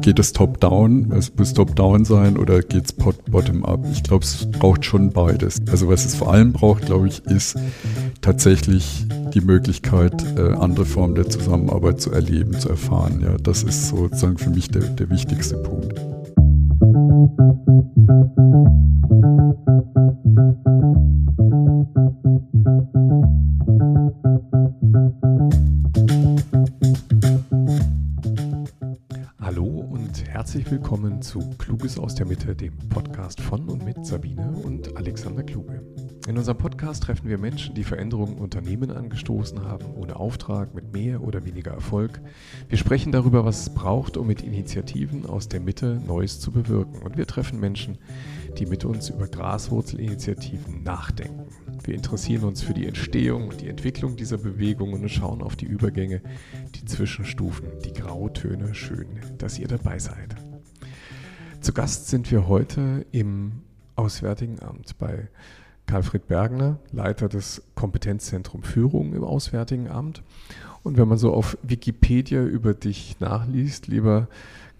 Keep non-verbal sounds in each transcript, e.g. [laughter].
Geht es top-down? Es muss top-down sein oder geht es bottom-up? Ich glaube, es braucht schon beides. Also was es vor allem braucht, glaube ich, ist tatsächlich die Möglichkeit, äh, andere Formen der Zusammenarbeit zu erleben, zu erfahren. Ja, das ist sozusagen für mich der, der wichtigste Punkt. Herzlich willkommen zu Kluges aus der Mitte, dem Podcast von und mit Sabine und Alexander Kluge. In unserem Podcast treffen wir Menschen, die Veränderungen in Unternehmen angestoßen haben, ohne Auftrag, mit mehr oder weniger Erfolg. Wir sprechen darüber, was es braucht, um mit Initiativen aus der Mitte Neues zu bewirken. Und wir treffen Menschen, die mit uns über Graswurzelinitiativen nachdenken. Wir interessieren uns für die Entstehung und die Entwicklung dieser Bewegungen und schauen auf die Übergänge, die Zwischenstufen, die Grautöne. Schön, dass ihr dabei seid. Zu Gast sind wir heute im Auswärtigen Amt bei Karlfried Bergner, Leiter des Kompetenzzentrum Führung im Auswärtigen Amt. Und wenn man so auf Wikipedia über dich nachliest, lieber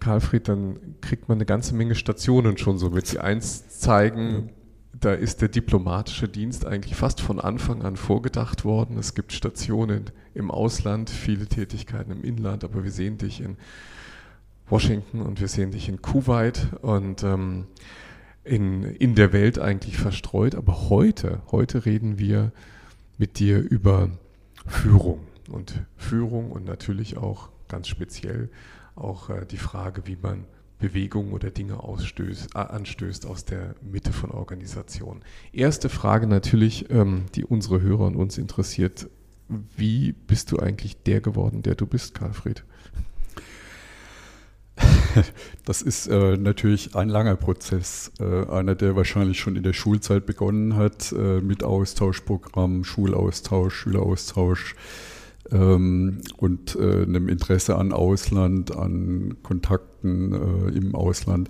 Karlfried, dann kriegt man eine ganze Menge Stationen schon so mit, die eins zeigen, da ist der diplomatische Dienst eigentlich fast von Anfang an vorgedacht worden. Es gibt Stationen im Ausland, viele Tätigkeiten im Inland, aber wir sehen dich in Washington und wir sehen dich in Kuwait und ähm, in, in der Welt eigentlich verstreut. Aber heute, heute reden wir mit dir über Führung und Führung und natürlich auch ganz speziell auch äh, die Frage, wie man Bewegungen oder Dinge ausstößt, anstößt aus der Mitte von Organisationen. Erste Frage natürlich, ähm, die unsere Hörer und uns interessiert. Wie bist du eigentlich der geworden, der du bist, Karlfried? [laughs] Das ist äh, natürlich ein langer Prozess, äh, einer, der wahrscheinlich schon in der Schulzeit begonnen hat, äh, mit Austauschprogrammen, Schulaustausch, Schüleraustausch, ähm, und äh, einem Interesse an Ausland, an Kontakten äh, im Ausland,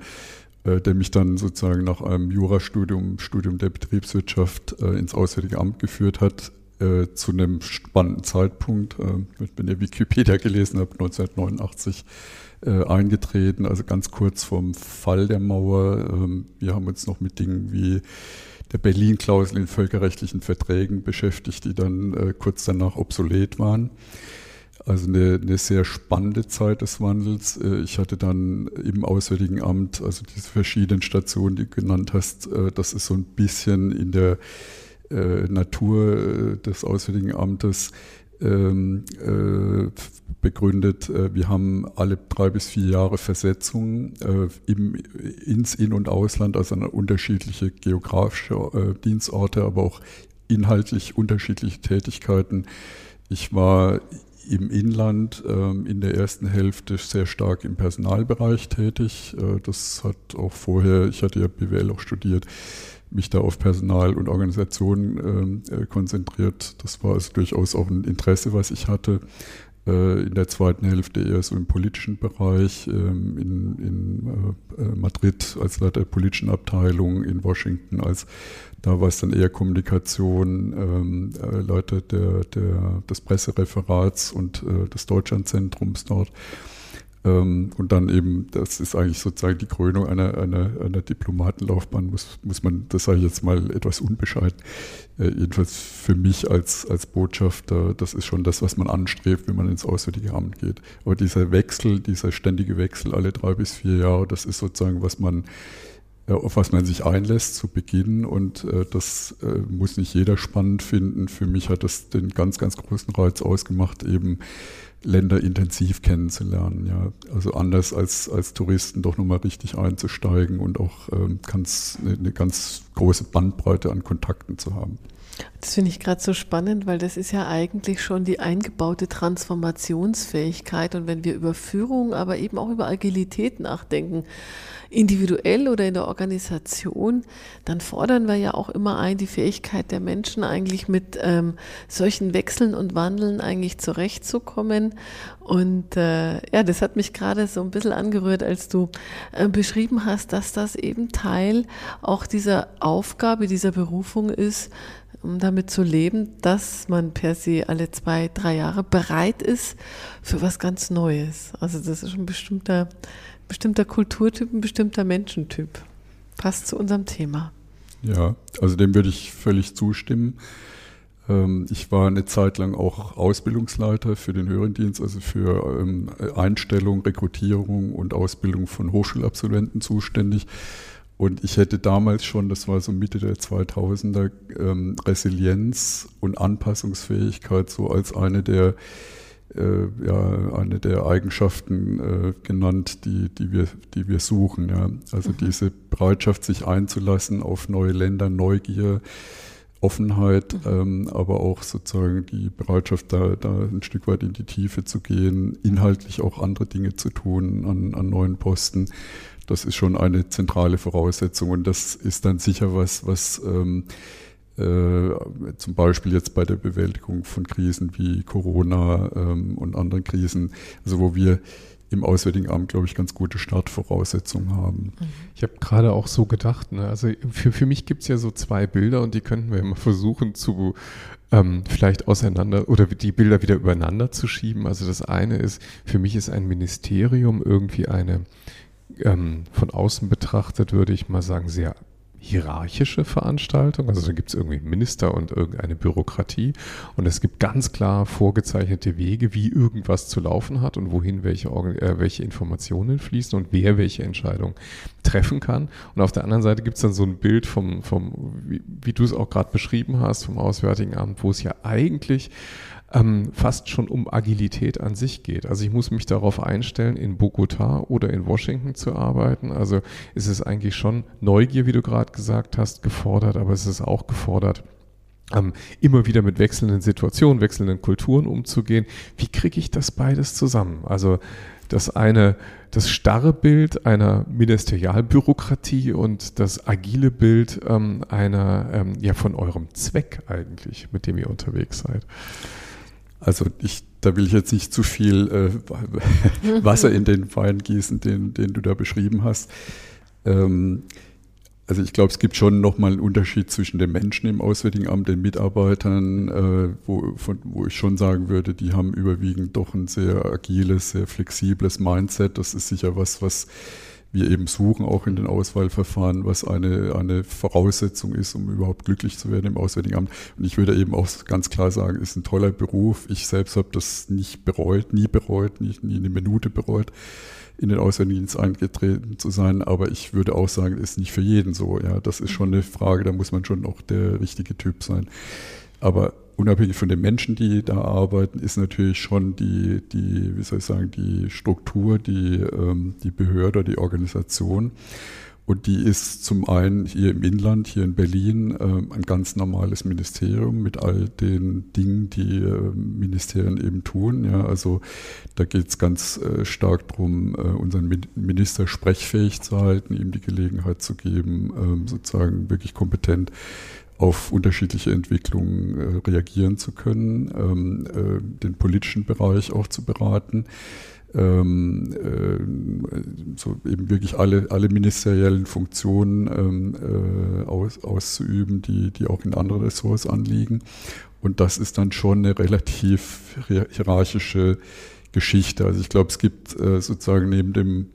äh, der mich dann sozusagen nach einem Jurastudium, Studium der Betriebswirtschaft ins Auswärtige Amt geführt hat, zu einem spannenden Zeitpunkt. Äh, wenn ihr Wikipedia gelesen habt, 1989 eingetreten, also ganz kurz vorm Fall der Mauer. Ähm, wir haben uns noch mit Dingen wie der Berlin-Klausel in völkerrechtlichen Verträgen beschäftigt, die dann äh, kurz danach obsolet waren. Also eine, eine, sehr spannende Zeit des Wandels. Äh, ich hatte dann im Auswärtigen Amt, also diese verschiedenen Stationen, die du genannt hast, äh, das ist so ein bisschen in der äh, Natur des Auswärtigen Amtes ähm, äh, begründet. Äh, wir haben alle drei bis vier Jahre Versetzungen äh, ins In- und Ausland, also an unterschiedliche geografische Dienstorte, aber auch inhaltlich unterschiedliche Tätigkeiten. Ich war im Inland ähm, in der ersten Hälfte sehr stark im Personalbereich tätig. Das hat auch vorher, ich hatte ja BWL auch studiert, mich da auf Personal und Organisation ähm, äh, konzentriert. Das war also durchaus auch ein Interesse, was ich hatte. Äh, in der zweiten Hälfte eher so im politischen Bereich, ähm, in, in äh, äh, Madrid als Leiter der politischen Abteilung, in Washington als da war es dann eher Kommunikation, ähm, äh, Leiter der, der, des Pressereferats und äh, des Deutschlandzentrums dort. Ähm, und dann eben, das ist eigentlich sozusagen die Krönung einer, einer, einer Diplomatenlaufbahn, muss, muss man, das sage ich jetzt mal etwas unbescheiden, äh, jedenfalls für mich als, als Botschafter, das ist schon das, was man anstrebt, wenn man ins Auswärtige Amt geht. Aber dieser Wechsel, dieser ständige Wechsel alle drei bis vier Jahre, das ist sozusagen, was man auf was man sich einlässt zu Beginn und äh, das äh, muss nicht jeder spannend finden. Für mich hat das den ganz, ganz großen Reiz ausgemacht, eben Länder intensiv kennenzulernen. Ja. Also anders als, als Touristen doch nochmal richtig einzusteigen und auch ähm, ganz, eine, eine ganz große Bandbreite an Kontakten zu haben. Das finde ich gerade so spannend, weil das ist ja eigentlich schon die eingebaute Transformationsfähigkeit. Und wenn wir über Führung, aber eben auch über Agilität nachdenken, individuell oder in der Organisation, dann fordern wir ja auch immer ein, die Fähigkeit der Menschen eigentlich mit ähm, solchen Wechseln und Wandeln eigentlich zurechtzukommen. Und äh, ja, das hat mich gerade so ein bisschen angerührt, als du äh, beschrieben hast, dass das eben Teil auch dieser Aufgabe, dieser Berufung ist, um damit zu leben, dass man per se alle zwei, drei Jahre bereit ist für was ganz Neues. Also das ist ein bestimmter, bestimmter Kulturtyp, ein bestimmter Menschentyp. Passt zu unserem Thema. Ja, also dem würde ich völlig zustimmen. Ähm, ich war eine Zeit lang auch Ausbildungsleiter für den Höherendienst, also für ähm, Einstellung, Rekrutierung und Ausbildung von Hochschulabsolventen zuständig. Und ich hätte damals schon, das war so Mitte der 2000er, ähm, Resilienz und Anpassungsfähigkeit so als eine der äh, ja, eine der Eigenschaften äh, genannt, die, die, wir, die wir suchen. Ja. Also mhm. diese Bereitschaft, sich einzulassen auf neue Länder, Neugier, Offenheit, mhm. ähm, aber auch sozusagen die Bereitschaft, da, da ein Stück weit in die Tiefe zu gehen, inhaltlich auch andere Dinge zu tun an, an neuen Posten. Das ist schon eine zentrale Voraussetzung und das ist dann sicher was, was ähm, äh, zum Beispiel jetzt bei der Bewältigung von Krisen wie Corona ähm, und anderen Krisen, also wo wir im Auswärtigen Amt, glaube ich, ganz gute Startvoraussetzungen haben. Ich habe gerade auch so gedacht, ne? also für, für mich gibt es ja so zwei Bilder und die könnten wir immer versuchen zu ähm, vielleicht auseinander oder die Bilder wieder übereinander zu schieben. Also das eine ist, für mich ist ein Ministerium irgendwie eine, ähm, von außen betrachtet, würde ich mal sagen, sehr hierarchische Veranstaltung. Also da gibt es irgendwie Minister und irgendeine Bürokratie. Und es gibt ganz klar vorgezeichnete Wege, wie irgendwas zu laufen hat und wohin welche, äh, welche Informationen fließen und wer welche Entscheidung treffen kann. Und auf der anderen Seite gibt es dann so ein Bild vom, vom wie, wie du es auch gerade beschrieben hast, vom Auswärtigen Amt, wo es ja eigentlich ähm, fast schon um Agilität an sich geht. Also ich muss mich darauf einstellen, in Bogota oder in Washington zu arbeiten. Also ist es eigentlich schon Neugier, wie du gerade gesagt hast, gefordert, aber es ist auch gefordert, ähm, immer wieder mit wechselnden Situationen, wechselnden Kulturen umzugehen. Wie kriege ich das beides zusammen? Also das eine, das starre Bild einer Ministerialbürokratie und das agile Bild ähm, einer, ähm, ja, von eurem Zweck eigentlich, mit dem ihr unterwegs seid. Also ich, da will ich jetzt nicht zu viel äh, [laughs] Wasser in den Wein gießen, den, den du da beschrieben hast. Ähm, also ich glaube, es gibt schon nochmal einen Unterschied zwischen den Menschen im Auswärtigen Amt, den Mitarbeitern, äh, wo, von, wo ich schon sagen würde, die haben überwiegend doch ein sehr agiles, sehr flexibles Mindset. Das ist sicher was, was wir eben suchen, auch in den Auswahlverfahren, was eine, eine Voraussetzung ist, um überhaupt glücklich zu werden im Auswärtigen Amt. Und ich würde eben auch ganz klar sagen, ist ein toller Beruf. Ich selbst habe das nicht bereut, nie bereut, nie, nie eine Minute bereut, in den Auswärtigen Dienst eingetreten zu sein. Aber ich würde auch sagen, ist nicht für jeden so. Ja, das ist schon eine Frage, da muss man schon auch der richtige Typ sein. Aber unabhängig von den Menschen, die da arbeiten, ist natürlich schon die, die wie soll ich sagen, die Struktur, die, ähm, die Behörde, die Organisation. Und die ist zum einen hier im Inland, hier in Berlin, ähm, ein ganz normales Ministerium mit all den Dingen, die äh, Ministerien eben tun. Ja, also da geht es ganz äh, stark darum, äh, unseren Minister sprechfähig zu halten, ihm die Gelegenheit zu geben, ähm, sozusagen wirklich kompetent auf unterschiedliche Entwicklungen äh, reagieren zu können, ähm, äh, den politischen Bereich auch zu beraten, ähm, äh, so eben wirklich alle, alle ministeriellen Funktionen ähm, äh, aus, auszuüben, die, die auch in anderen Ressorts anliegen. Und das ist dann schon eine relativ hierarchische Geschichte. Also ich glaube, es gibt äh, sozusagen neben dem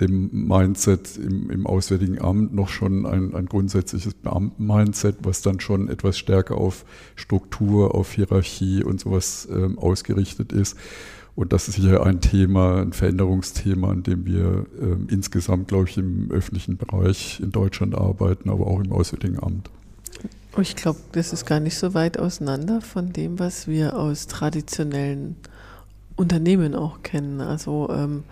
dem Mindset im, im Auswärtigen Amt noch schon ein, ein grundsätzliches Beamten-Mindset, was dann schon etwas stärker auf Struktur, auf Hierarchie und sowas ähm, ausgerichtet ist. Und das ist sicher ein Thema, ein Veränderungsthema, an dem wir ähm, insgesamt, glaube ich, im öffentlichen Bereich in Deutschland arbeiten, aber auch im Auswärtigen Amt. Ich glaube, das ist gar nicht so weit auseinander von dem, was wir aus traditionellen Unternehmen auch kennen. Also ähm,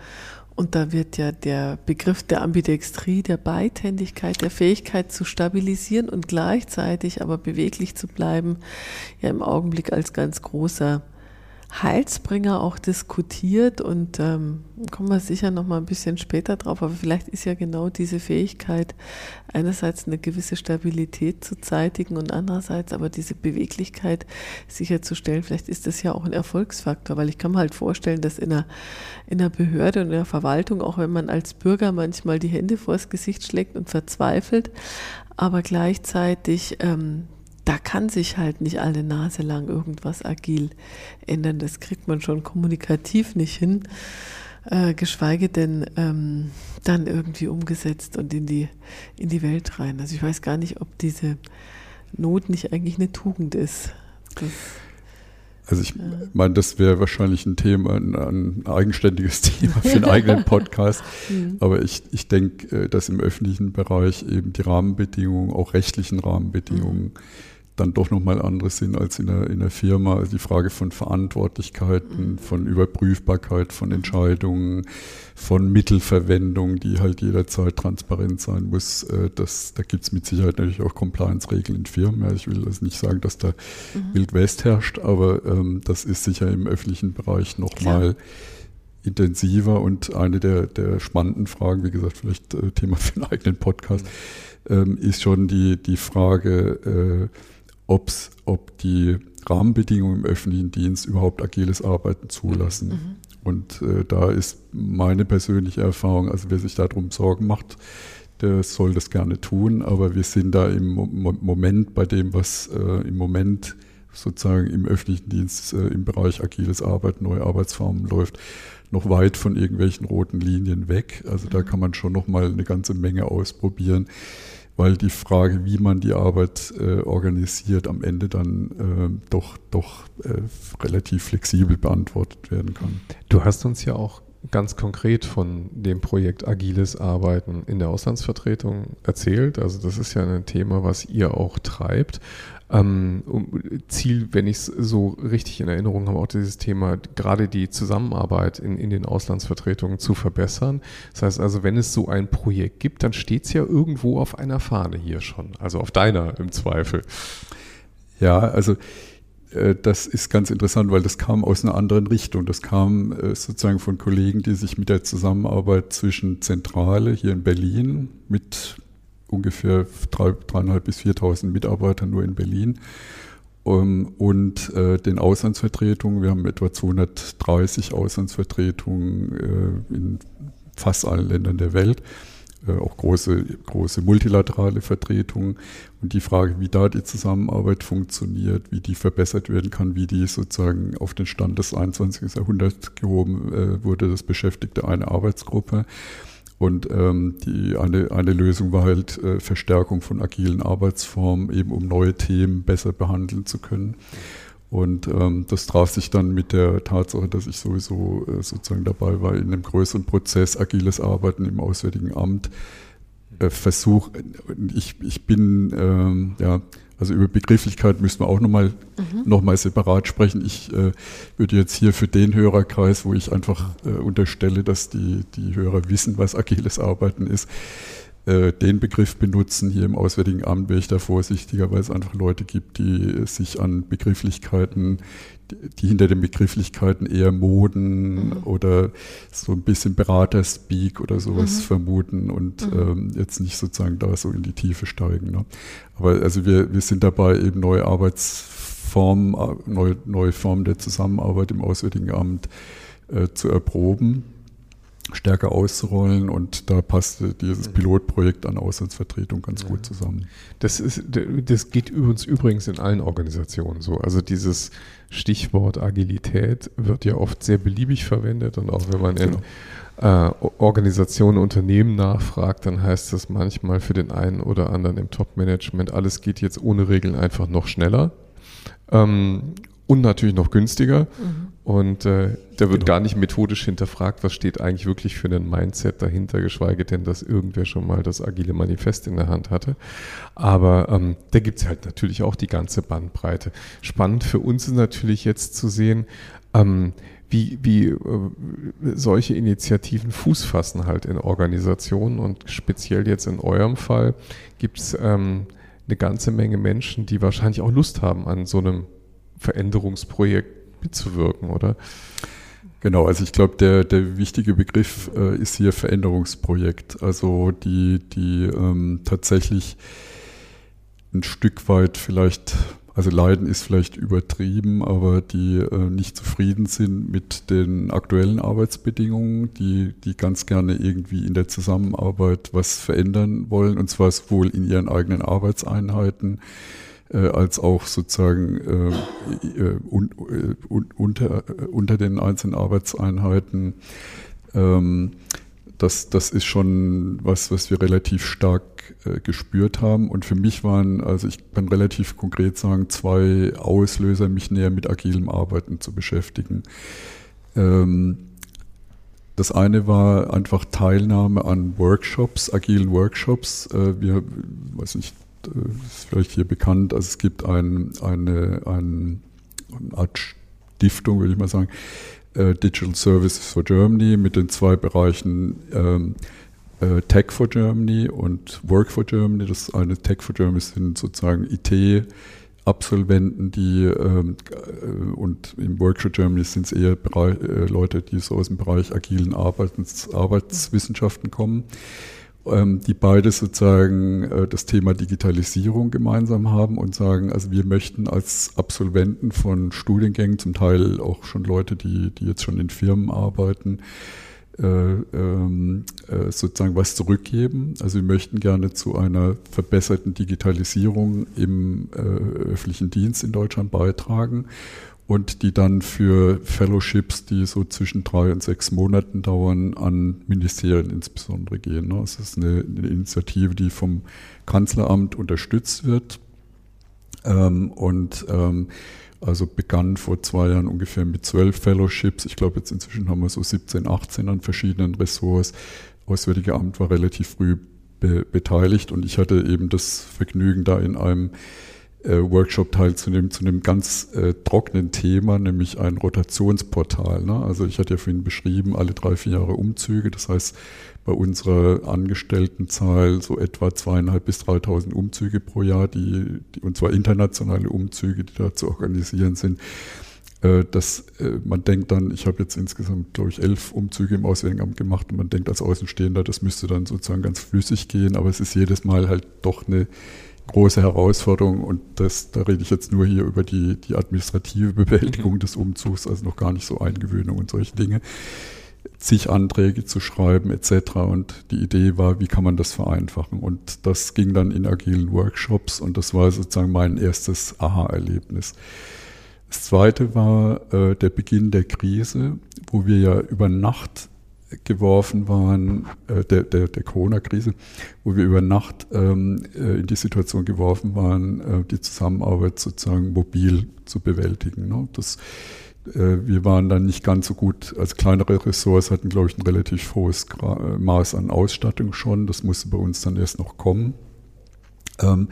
und da wird ja der Begriff der Ambidextrie, der Beidhändigkeit, der Fähigkeit zu stabilisieren und gleichzeitig aber beweglich zu bleiben, ja im Augenblick als ganz großer Heilsbringer auch diskutiert und ähm, kommen wir sicher noch mal ein bisschen später drauf, aber vielleicht ist ja genau diese Fähigkeit, einerseits eine gewisse Stabilität zu zeitigen und andererseits aber diese Beweglichkeit sicherzustellen. Vielleicht ist das ja auch ein Erfolgsfaktor, weil ich kann mir halt vorstellen, dass in einer, in einer Behörde und in der Verwaltung, auch wenn man als Bürger manchmal die Hände vors Gesicht schlägt und verzweifelt, aber gleichzeitig ähm, da kann sich halt nicht alle Nase lang irgendwas agil ändern. Das kriegt man schon kommunikativ nicht hin, äh, geschweige denn ähm, dann irgendwie umgesetzt und in die, in die Welt rein. Also ich weiß gar nicht, ob diese Not nicht eigentlich eine Tugend ist. Das also ich meine, das wäre wahrscheinlich ein Thema, ein, ein, eigenständiges [laughs] Thema für einen [laughs] eigenen Podcast. Mhm. Aber ich, ich denke, äh, dass im öffentlichen Bereich eben die Rahmenbedingungen, auch rechtlichen Rahmenbedingungen, mhm dann doch nochmal andere sind als in der, in der Firma. Also die Frage von Verantwortlichkeiten, mhm. von Überprüfbarkeit von Entscheidungen, von Mittelverwendung, die halt jederzeit transparent sein muss. Äh, das, da gibt es mit Sicherheit natürlich auch Compliance-Regeln in Firmen. Ja, ich will also nicht sagen, dass da mhm. Wild West herrscht, aber ähm, das ist sicher im öffentlichen Bereich nochmal intensiver und eine der, der spannenden Fragen, wie gesagt, vielleicht äh, Thema [laughs] für einen eigenen Podcast, mhm. ähm, ist schon die, die Frage, äh, ob's, ob die Rahmenbedingungen im öffentlichen Dienst überhaupt agiles Arbeiten zulassen. Mhm. Und äh, da ist meine persönliche Erfahrung, also wer sich darum Sorgen macht, der soll das gerne tun, aber wir sind da im Mo Moment bei dem, was äh, im Moment sozusagen im öffentlichen Dienst äh, im Bereich agiles Arbeiten, neue Arbeitsformen läuft, noch weit von irgendwelchen roten Linien weg. Also da mhm. kann man schon noch mal eine ganze Menge ausprobieren weil die Frage, wie man die Arbeit äh, organisiert, am Ende dann äh, doch, doch äh, relativ flexibel beantwortet werden kann. Du hast uns ja auch ganz konkret von dem Projekt Agiles Arbeiten in der Auslandsvertretung erzählt. Also das ist ja ein Thema, was ihr auch treibt. Ähm, Ziel, wenn ich es so richtig in Erinnerung habe, auch dieses Thema, gerade die Zusammenarbeit in, in den Auslandsvertretungen zu verbessern. Das heißt also, wenn es so ein Projekt gibt, dann steht es ja irgendwo auf einer Fahne hier schon, also auf deiner im Zweifel. Ja, also äh, das ist ganz interessant, weil das kam aus einer anderen Richtung. Das kam äh, sozusagen von Kollegen, die sich mit der Zusammenarbeit zwischen Zentrale hier in Berlin mit ungefähr drei, dreieinhalb bis 4.000 Mitarbeiter nur in Berlin. Um, und äh, den Auslandsvertretungen, wir haben etwa 230 Auslandsvertretungen äh, in fast allen Ländern der Welt, äh, auch große, große multilaterale Vertretungen. Und die Frage, wie da die Zusammenarbeit funktioniert, wie die verbessert werden kann, wie die sozusagen auf den Stand des 21. Jahrhunderts gehoben wurde, das beschäftigte eine Arbeitsgruppe. Und ähm, die, eine, eine Lösung war halt äh, Verstärkung von agilen Arbeitsformen, eben um neue Themen besser behandeln zu können. Und ähm, das traf sich dann mit der Tatsache, dass ich sowieso äh, sozusagen dabei war, in einem größeren Prozess agiles Arbeiten im Auswärtigen Amt. Äh, Versuch, ich, ich bin ähm, ja also über Begrifflichkeit müssen wir auch nochmal mhm. noch mal separat sprechen. Ich äh, würde jetzt hier für den Hörerkreis, wo ich einfach äh, unterstelle, dass die, die Hörer wissen, was agiles Arbeiten ist, äh, den Begriff benutzen. Hier im Auswärtigen Amt wäre ich da vorsichtiger, weil es einfach Leute gibt, die sich an Begrifflichkeiten, die hinter den Begrifflichkeiten eher Moden mhm. oder so ein bisschen Beraterspeak oder sowas mhm. vermuten und mhm. ähm, jetzt nicht sozusagen da so in die Tiefe steigen. Ne? Aber also wir, wir sind dabei, eben neue Arbeitsformen, äh, neue, neue Formen der Zusammenarbeit im Auswärtigen Amt äh, zu erproben stärker auszurollen und da passte dieses Pilotprojekt an Auslandsvertretung ganz ja. gut zusammen. Das, ist, das geht uns übrigens in allen Organisationen so. Also dieses Stichwort Agilität wird ja oft sehr beliebig verwendet und auch wenn man in genau. äh, Organisationen, Unternehmen nachfragt, dann heißt das manchmal für den einen oder anderen im Top-Management, alles geht jetzt ohne Regeln einfach noch schneller. Ähm, und natürlich noch günstiger. Mhm. Und äh, da wird genau. gar nicht methodisch hinterfragt, was steht eigentlich wirklich für ein Mindset dahinter, geschweige denn, dass irgendwer schon mal das agile Manifest in der Hand hatte. Aber ähm, da gibt's halt natürlich auch die ganze Bandbreite. Spannend für uns ist natürlich jetzt zu sehen, ähm, wie, wie äh, solche Initiativen Fuß fassen halt in Organisationen und speziell jetzt in eurem Fall gibt's ähm, eine ganze Menge Menschen, die wahrscheinlich auch Lust haben an so einem Veränderungsprojekt mitzuwirken, oder? Genau, also ich glaube, der, der wichtige Begriff äh, ist hier Veränderungsprojekt. Also die, die ähm, tatsächlich ein Stück weit vielleicht, also Leiden ist vielleicht übertrieben, aber die äh, nicht zufrieden sind mit den aktuellen Arbeitsbedingungen, die, die ganz gerne irgendwie in der Zusammenarbeit was verändern wollen, und zwar sowohl in ihren eigenen Arbeitseinheiten, äh, als auch sozusagen äh, äh un, äh, un, unter, unter den einzelnen Arbeitseinheiten. Ähm, das, das ist schon was, was wir relativ stark äh, gespürt haben. Und für mich waren, also ich kann relativ konkret sagen, zwei Auslöser, mich näher mit agilem Arbeiten zu beschäftigen. Ähm, das eine war einfach Teilnahme an Workshops, agilen Workshops. Äh, wir, weiß nicht, ist vielleicht hier bekannt, also es gibt ein, eine, ein, eine Art Stiftung, würde ich mal sagen, äh, Digital Services for Germany mit den zwei Bereichen ähm, äh, Tech for Germany und Work for Germany. Das eine Tech for Germany sind sozusagen IT- Absolventen, die ähm, äh, und im Work for Germany sind es eher Bereich, äh, Leute, die so aus dem Bereich agilen Arbeits, Arbeitswissenschaften kommen, die beide sozusagen äh, das Thema Digitalisierung gemeinsam haben und sagen, also wir möchten als Absolventen von Studiengängen, zum Teil auch schon Leute, die, die jetzt schon in Firmen arbeiten, äh, ähm, äh, sozusagen was zurückgeben. Also wir möchten gerne zu einer verbesserten Digitalisierung im öffentlichen Dienst in Deutschland beitragen und die dann für Fellowships, die so zwischen drei und sechs Monaten dauern, an Ministerien insbesondere gehen. Ne? Das ist eine, eine Initiative, die vom Kanzleramt unterstützt wird. Ähm, und ähm, also begann vor zwei Jahren ungefähr mit zwölf Fellowships. Ich glaube, jetzt inzwischen haben wir so 17, 18 an verschiedenen Ressorts. Auswärtige Amt war relativ früh be beteiligt und ich hatte eben das Vergnügen, da in einem Workshop teilzunehmen zu einem ganz äh, trockenen Thema, nämlich ein Rotationsportal. Ne? Also ich hatte ja vorhin beschrieben, alle drei, vier Jahre Umzüge. Das heißt, bei unserer Angestelltenzahl so etwa zweieinhalb bis 3.000 Umzüge pro Jahr, die, die, und zwar internationale Umzüge, die da zu organisieren sind. Äh, dass äh, man denkt dann, ich habe jetzt insgesamt, glaube ich, elf Umzüge im Auswärtigen Amt gemacht und man denkt als Außenstehender, das müsste dann sozusagen ganz flüssig gehen, aber es ist jedes Mal halt doch eine große Herausforderung und das, da rede ich jetzt nur hier über die, die administrative [laughs] Bewältigung mhm. des Umzugs, also noch gar nicht so Eingewöhnung und solche Dinge, zig Anträge zu schreiben etc. Und die Idee war, wie kann man das vereinfachen? Und das ging dann in agilen Workshops und das war sozusagen mein erstes Aha-Erlebnis. Das zweite war äh, der Beginn der Krise, wo wir ja über Nacht geworfen waren, äh, der, der, der Corona-Krise, wo wir über Nacht ähm, äh, in die Situation geworfen waren, äh, die Zusammenarbeit sozusagen mobil zu bewältigen. Ne? Das, äh, wir waren dann nicht ganz so gut, als kleinere Ressorts hatten, glaube ich, ein relativ hohes äh, Maß an Ausstattung schon. Das musste bei uns dann erst noch kommen. Ähm,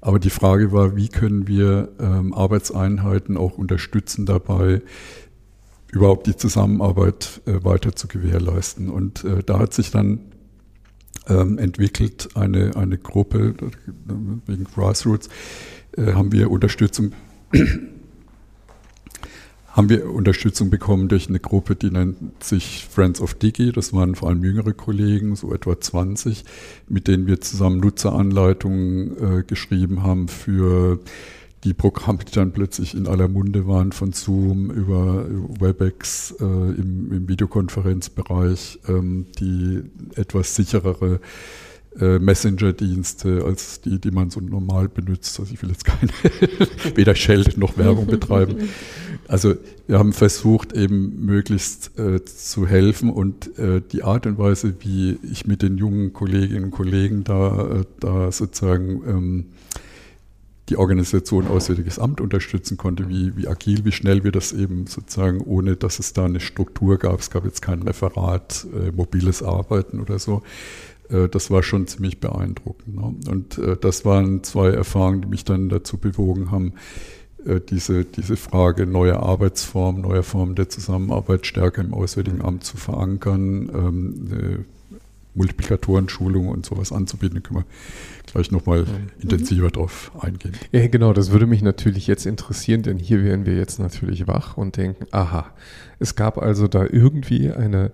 aber die Frage war, wie können wir ähm, Arbeitseinheiten auch unterstützen dabei, überhaupt die Zusammenarbeit äh, weiter zu gewährleisten. Und äh, da hat sich dann ähm, entwickelt eine, eine Gruppe, wegen Grassroots, äh, haben wir Unterstützung [clears throat] haben wir Unterstützung bekommen durch eine Gruppe, die nennt sich Friends of Digi. Das waren vor allem jüngere Kollegen, so etwa 20, mit denen wir zusammen Nutzeranleitungen äh, geschrieben haben für die Programme, die dann plötzlich in aller Munde waren, von Zoom über WebEx äh, im, im, Videokonferenzbereich, ähm, die etwas sicherere äh, Messenger-Dienste als die, die man so normal benutzt. Also ich will jetzt keine [laughs] weder Shell noch Werbung betreiben. Also wir haben versucht, eben möglichst äh, zu helfen und äh, die Art und Weise, wie ich mit den jungen Kolleginnen und Kollegen da, äh, da sozusagen ähm, die Organisation Auswärtiges Amt unterstützen konnte, wie, wie agil, wie schnell wir das eben sozusagen, ohne dass es da eine Struktur gab, es gab jetzt kein Referat, äh, mobiles Arbeiten oder so, äh, das war schon ziemlich beeindruckend. Ne? Und äh, das waren zwei Erfahrungen, die mich dann dazu bewogen haben, äh, diese, diese Frage neuer Arbeitsformen, neuer Formen der Zusammenarbeit stärker im Auswärtigen Amt zu verankern, ähm, Multiplikatorenschulung und sowas anzubieten. Da können wir gleich nochmal mhm. intensiver drauf eingehen. Ja, genau, das würde mich natürlich jetzt interessieren, denn hier wären wir jetzt natürlich wach und denken, aha, es gab also da irgendwie eine,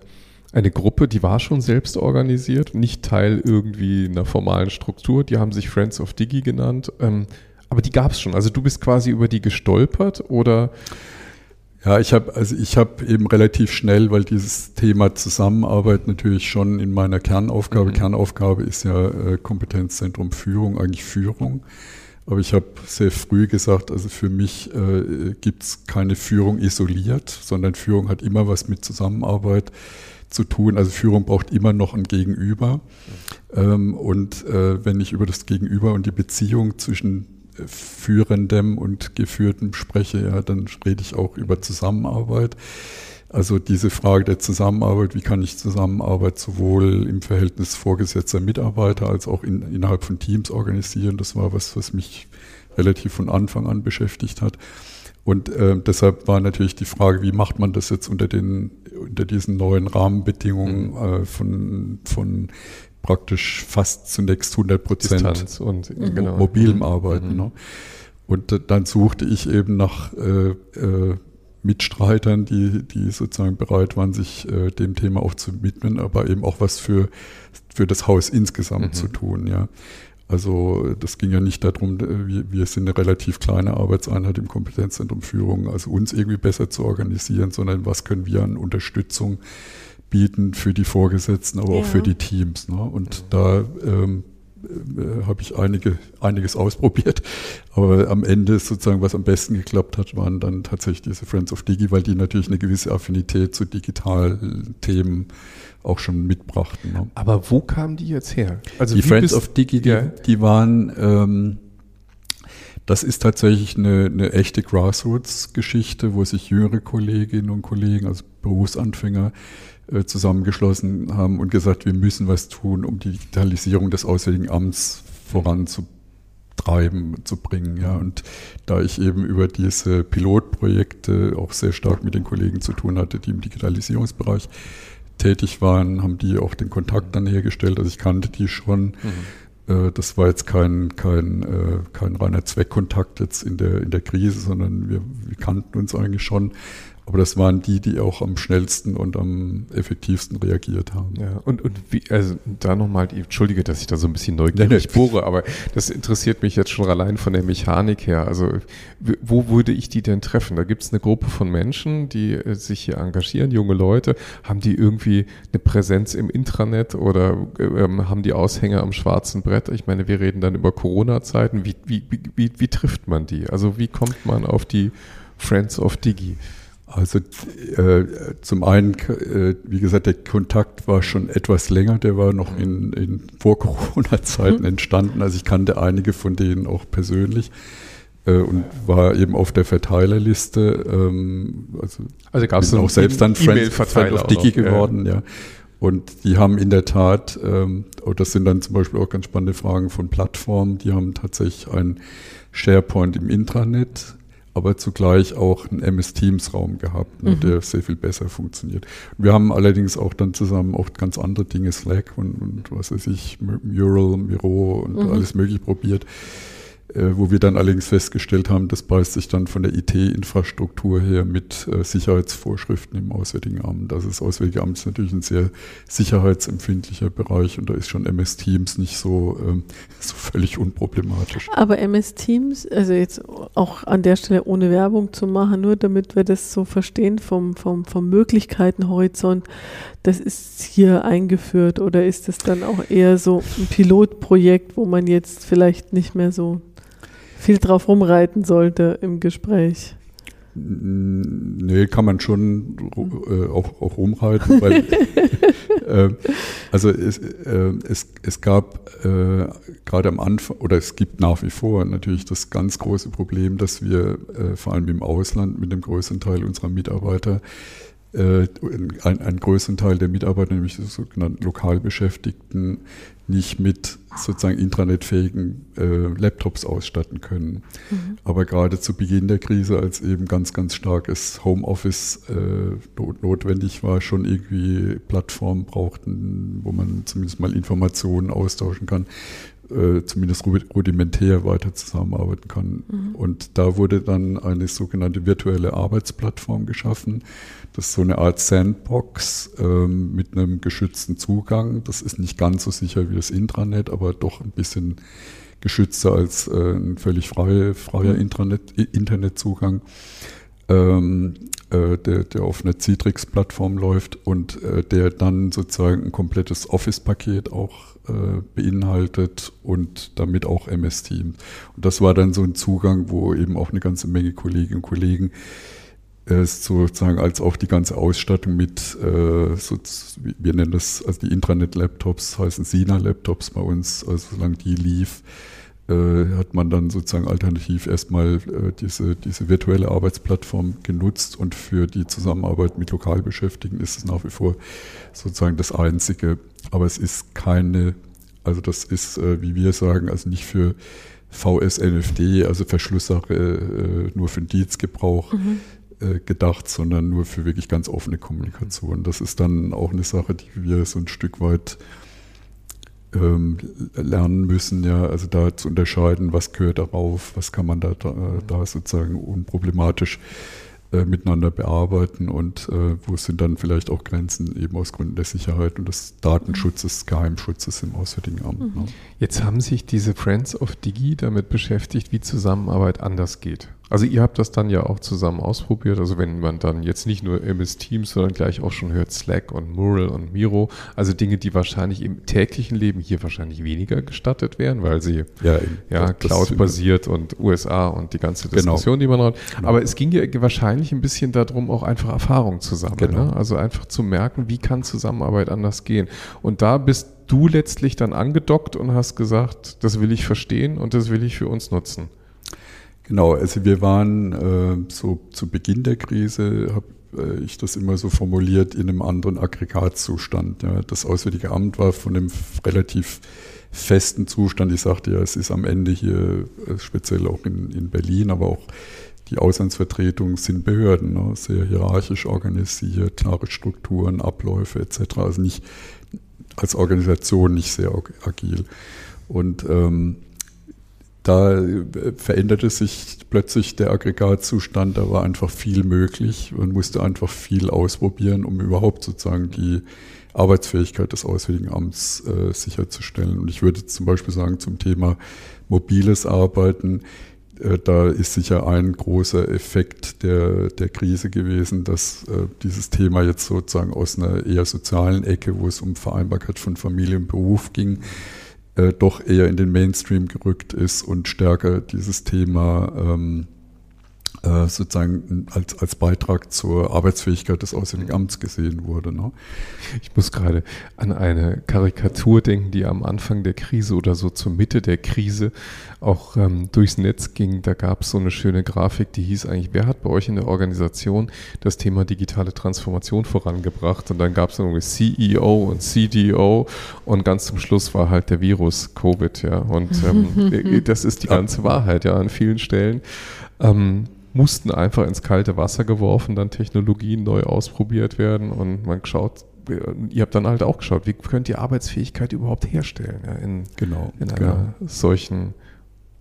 eine Gruppe, die war schon selbst organisiert, nicht Teil irgendwie einer formalen Struktur, die haben sich Friends of Digi genannt, ähm, aber die gab es schon. Also du bist quasi über die gestolpert oder ja, ich habe also ich habe eben relativ schnell, weil dieses Thema Zusammenarbeit natürlich schon in meiner Kernaufgabe, mhm. Kernaufgabe ist ja äh, Kompetenzzentrum Führung, eigentlich Führung. Aber ich habe sehr früh gesagt, also für mich äh, gibt es keine Führung isoliert, sondern Führung hat immer was mit Zusammenarbeit zu tun. Also Führung braucht immer noch ein Gegenüber. Ähm, und äh, wenn ich über das Gegenüber und die Beziehung zwischen Führendem und Geführtem spreche, ja, dann rede ich auch über Zusammenarbeit. Also diese Frage der Zusammenarbeit, wie kann ich Zusammenarbeit sowohl im Verhältnis vorgesetzter Mitarbeiter als auch in, innerhalb von Teams organisieren, das war was, was mich relativ von Anfang an beschäftigt hat. Und äh, deshalb war natürlich die Frage, wie macht man das jetzt unter, den, unter diesen neuen Rahmenbedingungen mhm. äh, von, von praktisch fast zunächst 100 Prozent und mhm. genau. mobilem Arbeiten. Mhm. Ne? Und dann suchte ich eben nach äh, äh, Mitstreitern, die, die sozusagen bereit waren, sich äh, dem Thema auch zu widmen, aber eben auch was für, für das Haus insgesamt mhm. zu tun, ja. Also das ging ja nicht darum, äh, wir, wir sind eine relativ kleine Arbeitseinheit im Kompetenzzentrum Führung, also uns irgendwie besser zu organisieren, sondern was können wir an Unterstützung bieten für die Vorgesetzten, aber ja. auch für die Teams. Ne? Und da ähm, äh, habe ich einige, einiges ausprobiert. Aber am Ende sozusagen, was am besten geklappt hat, waren dann tatsächlich diese Friends of Digi, weil die natürlich eine gewisse Affinität zu digitalen Themen auch schon mitbrachten. Ne? Aber wo kamen die jetzt her? Also die Friends of Digi, die, die waren, ähm, das ist tatsächlich eine, eine echte Grassroots-Geschichte, wo sich jüngere Kolleginnen und Kollegen, also Berufsanfänger, äh, zusammengeschlossen haben und gesagt, wir müssen was tun, um die Digitalisierung des Auswärtigen Amts voranzutreiben, zu bringen. Ja. Und da ich eben über diese Pilotprojekte auch sehr stark mit den Kollegen zu tun hatte, die im Digitalisierungsbereich tätig waren, haben die auch den Kontakt dann hergestellt. Also ich kannte die schon. Mhm. Äh, das war jetzt kein, kein, äh, kein reiner Zweckkontakt jetzt in der, in der Krise, sondern wir, wir kannten uns eigentlich schon. Aber das waren die, die auch am schnellsten und am effektivsten reagiert haben. Ja, und, und wie, also da nochmal, entschuldige, dass ich da so ein bisschen neugierig bohre, aber das interessiert mich jetzt schon allein von der Mechanik her. Also wo würde ich die denn treffen? Da gibt es eine Gruppe von Menschen, die äh, sich hier engagieren, junge Leute. Haben die irgendwie eine Präsenz im Intranet oder ähm, haben die Aushänge am schwarzen Brett? Ich meine, wir reden dann über Corona-Zeiten. Wie, wie, wie, wie trifft man die? Also wie kommt man auf die Friends of Digi? Also äh, zum einen, äh, wie gesagt, der Kontakt war schon etwas länger, der war noch in, in Vor-Corona-Zeiten mhm. entstanden. Also ich kannte einige von denen auch persönlich äh, und war eben auf der Verteilerliste. Ähm, also also gab es auch selbst dann Friend, Friend of Dicky geworden, ja. ja. Und die haben in der Tat, ähm, oh, das sind dann zum Beispiel auch ganz spannende Fragen von Plattformen, die haben tatsächlich ein SharePoint im Intranet aber zugleich auch einen MS Teams Raum gehabt, ne, mhm. der sehr viel besser funktioniert. Wir haben allerdings auch dann zusammen auch ganz andere Dinge, Slack und, und was weiß ich, Mural, Miro und mhm. alles mögliche probiert. Äh, wo wir dann allerdings festgestellt haben, das beißt sich dann von der IT-Infrastruktur her mit äh, Sicherheitsvorschriften im Auswärtigen Amt. Also das Auswärtige Amt ist natürlich ein sehr sicherheitsempfindlicher Bereich und da ist schon MS Teams nicht so, ähm, [laughs] so völlig unproblematisch. Aber MS Teams, also jetzt auch an der Stelle ohne Werbung zu machen, nur damit wir das so verstehen vom, vom, vom Möglichkeitenhorizont, das ist hier eingeführt oder ist es dann auch eher so ein Pilotprojekt, wo man jetzt vielleicht nicht mehr so viel drauf rumreiten sollte im Gespräch. Nee, kann man schon äh, auch, auch rumreiten, weil [laughs] äh, also es, äh, es, es gab äh, gerade am Anfang, oder es gibt nach wie vor natürlich das ganz große Problem, dass wir äh, vor allem im Ausland mit dem größten Teil unserer Mitarbeiter äh, einen größeren Teil der Mitarbeiter, nämlich die sogenannten Lokalbeschäftigten, nicht mit sozusagen intranetfähigen äh, Laptops ausstatten können. Mhm. Aber gerade zu Beginn der Krise, als eben ganz, ganz starkes Homeoffice äh, notwendig war, schon irgendwie Plattformen brauchten, wo man zumindest mal Informationen austauschen kann, äh, zumindest rudimentär weiter zusammenarbeiten kann. Mhm. Und da wurde dann eine sogenannte virtuelle Arbeitsplattform geschaffen. Das ist so eine Art Sandbox ähm, mit einem geschützten Zugang. Das ist nicht ganz so sicher wie das Intranet, aber doch ein bisschen geschützter als äh, ein völlig freie, freier mhm. Intranet, Internetzugang. Ähm, äh, der, der auf einer Citrix-Plattform läuft und äh, der dann sozusagen ein komplettes Office-Paket auch äh, beinhaltet und damit auch MS Teams. Und das war dann so ein Zugang, wo eben auch eine ganze Menge Kolleginnen und Kollegen äh, sozusagen als auch die ganze Ausstattung mit, äh, so, wir nennen das, also die Intranet-Laptops heißen Sina-Laptops bei uns, also solange die lief, hat man dann sozusagen alternativ erstmal äh, diese, diese virtuelle Arbeitsplattform genutzt und für die Zusammenarbeit mit Lokalbeschäftigten ist es nach wie vor sozusagen das Einzige. Aber es ist keine, also das ist, äh, wie wir sagen, also nicht für VSNFD, also Verschlusssache äh, nur für den Dienstgebrauch. Mhm äh, gedacht, sondern nur für wirklich ganz offene Kommunikation. Das ist dann auch eine Sache, die wir so ein Stück weit ähm, lernen müssen, ja, also da zu unterscheiden, was gehört darauf, was kann man da, da, da sozusagen unproblematisch äh, miteinander bearbeiten und äh, wo sind dann vielleicht auch Grenzen eben aus Gründen der Sicherheit und des Datenschutzes, Geheimschutzes im Auswärtigen Amt. Mhm. Ne? Jetzt haben sich diese Friends of Digi damit beschäftigt, wie Zusammenarbeit anders geht. Also ihr habt das dann ja auch zusammen ausprobiert. Also wenn man dann jetzt nicht nur MS Teams, sondern gleich auch schon hört Slack und Mural und Miro, also Dinge, die wahrscheinlich im täglichen Leben hier wahrscheinlich weniger gestattet wären, weil sie ja, ja Cloud-basiert und USA und die ganze genau. Diskussion, genau. die man hat. Genau. Aber es ging ja wahrscheinlich ein bisschen darum, auch einfach Erfahrung zu sammeln. Genau. Ne? Also einfach zu merken, wie kann Zusammenarbeit anders gehen. Und da bist du letztlich dann angedockt und hast gesagt, das will ich verstehen und das will ich für uns nutzen. Genau, also wir waren äh, so zu Beginn der Krise, habe äh, ich das immer so formuliert, in einem anderen Aggregatzustand. Ja. Das Auswärtige Amt war von einem relativ festen Zustand. Ich sagte ja, es ist am Ende hier, äh, speziell auch in, in Berlin, aber auch die Auslandsvertretungen sind Behörden, ne, sehr hierarchisch organisiert, klare Strukturen, Abläufe etc. Also nicht als Organisation nicht sehr agil. Und ähm, da äh, veränderte sich plötzlich der Aggregatzustand, da war einfach viel möglich. Man musste einfach viel ausprobieren, um überhaupt sozusagen die Arbeitsfähigkeit des Auswärtigen Amts äh, sicherzustellen. Und ich würde zum Beispiel sagen, zum Thema mobiles Arbeiten, äh, da ist sicher ein großer Effekt der, der Krise gewesen, dass äh, dieses Thema jetzt sozusagen aus einer eher sozialen Ecke, wo es um Vereinbarkeit von Familie und Beruf ging, äh, doch eher in den Mainstream gerückt ist und stärker dieses Thema ähm, äh, sozusagen als, als Beitrag zur Arbeitsfähigkeit des Auswärtigen Amts gesehen wurde. Ne? Ich muss gerade an eine Karikatur denken, die am Anfang der Krise oder so zur Mitte der Krise auch ähm, durchs Netz ging. Da gab es so eine schöne Grafik, die hieß eigentlich, wer hat bei euch in der Organisation das Thema digitale Transformation vorangebracht? Und dann gab es irgendwie CEO und CDO und ganz zum Schluss war halt der Virus Covid, ja. Und ähm, [laughs] das ist die ganze Wahrheit, ja, an vielen Stellen. Ähm, mussten einfach ins kalte Wasser geworfen, dann Technologien neu ausprobiert werden und man schaut, ihr habt dann halt auch geschaut, wie könnt ihr Arbeitsfähigkeit überhaupt herstellen ja, in, genau, in einer genau. solchen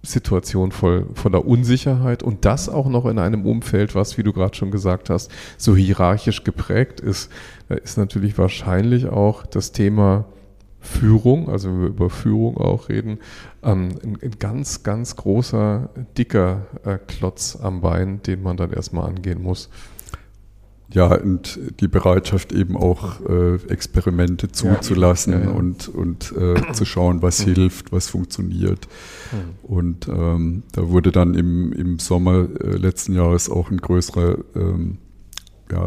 Situation voll, voller Unsicherheit und das auch noch in einem Umfeld, was, wie du gerade schon gesagt hast, so hierarchisch geprägt ist. Da ist natürlich wahrscheinlich auch das Thema Führung, also wenn wir über Führung auch reden, ähm, ein, ein, ganz, ganz großer, dicker äh, Klotz am Bein, den man dann erstmal angehen muss. Ja, und die Bereitschaft eben auch äh, Experimente zuzulassen ja, ja, ja. und, und äh, zu schauen, was mhm. hilft, was funktioniert. Mhm. Und ähm, da wurde dann im, im Sommer äh, letzten Jahres auch ein größerer ähm,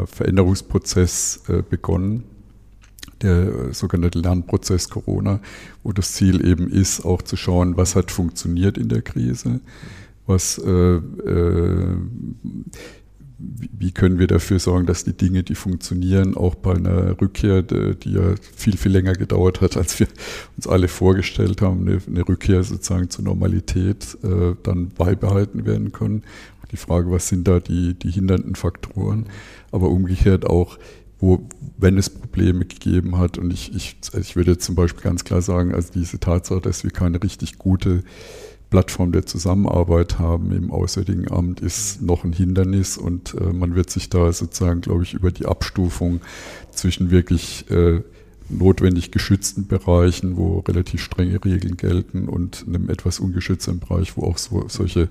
Veränderungsprozess äh, begonnen der sogenannte Lernprozess Corona, wo das Ziel eben ist, auch zu schauen, was hat funktioniert in der Krise, was, äh, äh, wie können wir dafür sorgen, dass die Dinge, die funktionieren, auch bei einer Rückkehr, die ja viel, viel länger gedauert hat, als wir uns alle vorgestellt haben, eine, eine Rückkehr sozusagen zur Normalität äh, dann beibehalten werden können. Die Frage, was sind da die, die hindernden Faktoren, aber umgekehrt auch, wo, wenn es Probleme gegeben hat, und ich, ich, ich würde zum Beispiel ganz klar sagen, also diese Tatsache, dass wir keine richtig gute Plattform der Zusammenarbeit haben im Auswärtigen Amt, ist noch ein Hindernis. Und äh, man wird sich da sozusagen, glaube ich, über die Abstufung zwischen wirklich äh, notwendig geschützten Bereichen, wo relativ strenge Regeln gelten, und einem etwas ungeschützten Bereich, wo auch so, solche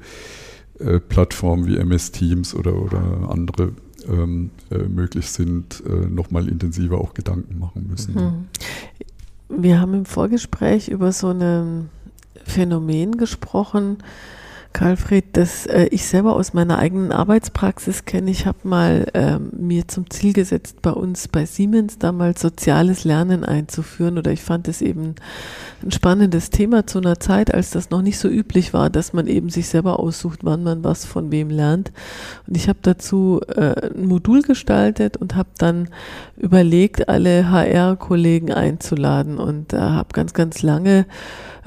äh, Plattformen wie MS Teams oder, oder andere ähm, äh, möglich sind, äh, nochmal intensiver auch Gedanken machen müssen. Mhm. Wir haben im Vorgespräch über so ein Phänomen gesprochen, Karlfried, das äh, ich selber aus meiner eigenen Arbeitspraxis kenne. Ich habe mal äh, mir zum Ziel gesetzt, bei uns bei Siemens damals soziales Lernen einzuführen. Oder ich fand es eben ein spannendes Thema zu einer Zeit, als das noch nicht so üblich war, dass man eben sich selber aussucht, wann man was von wem lernt. Und ich habe dazu äh, ein Modul gestaltet und habe dann überlegt, alle HR-Kollegen einzuladen und äh, habe ganz, ganz lange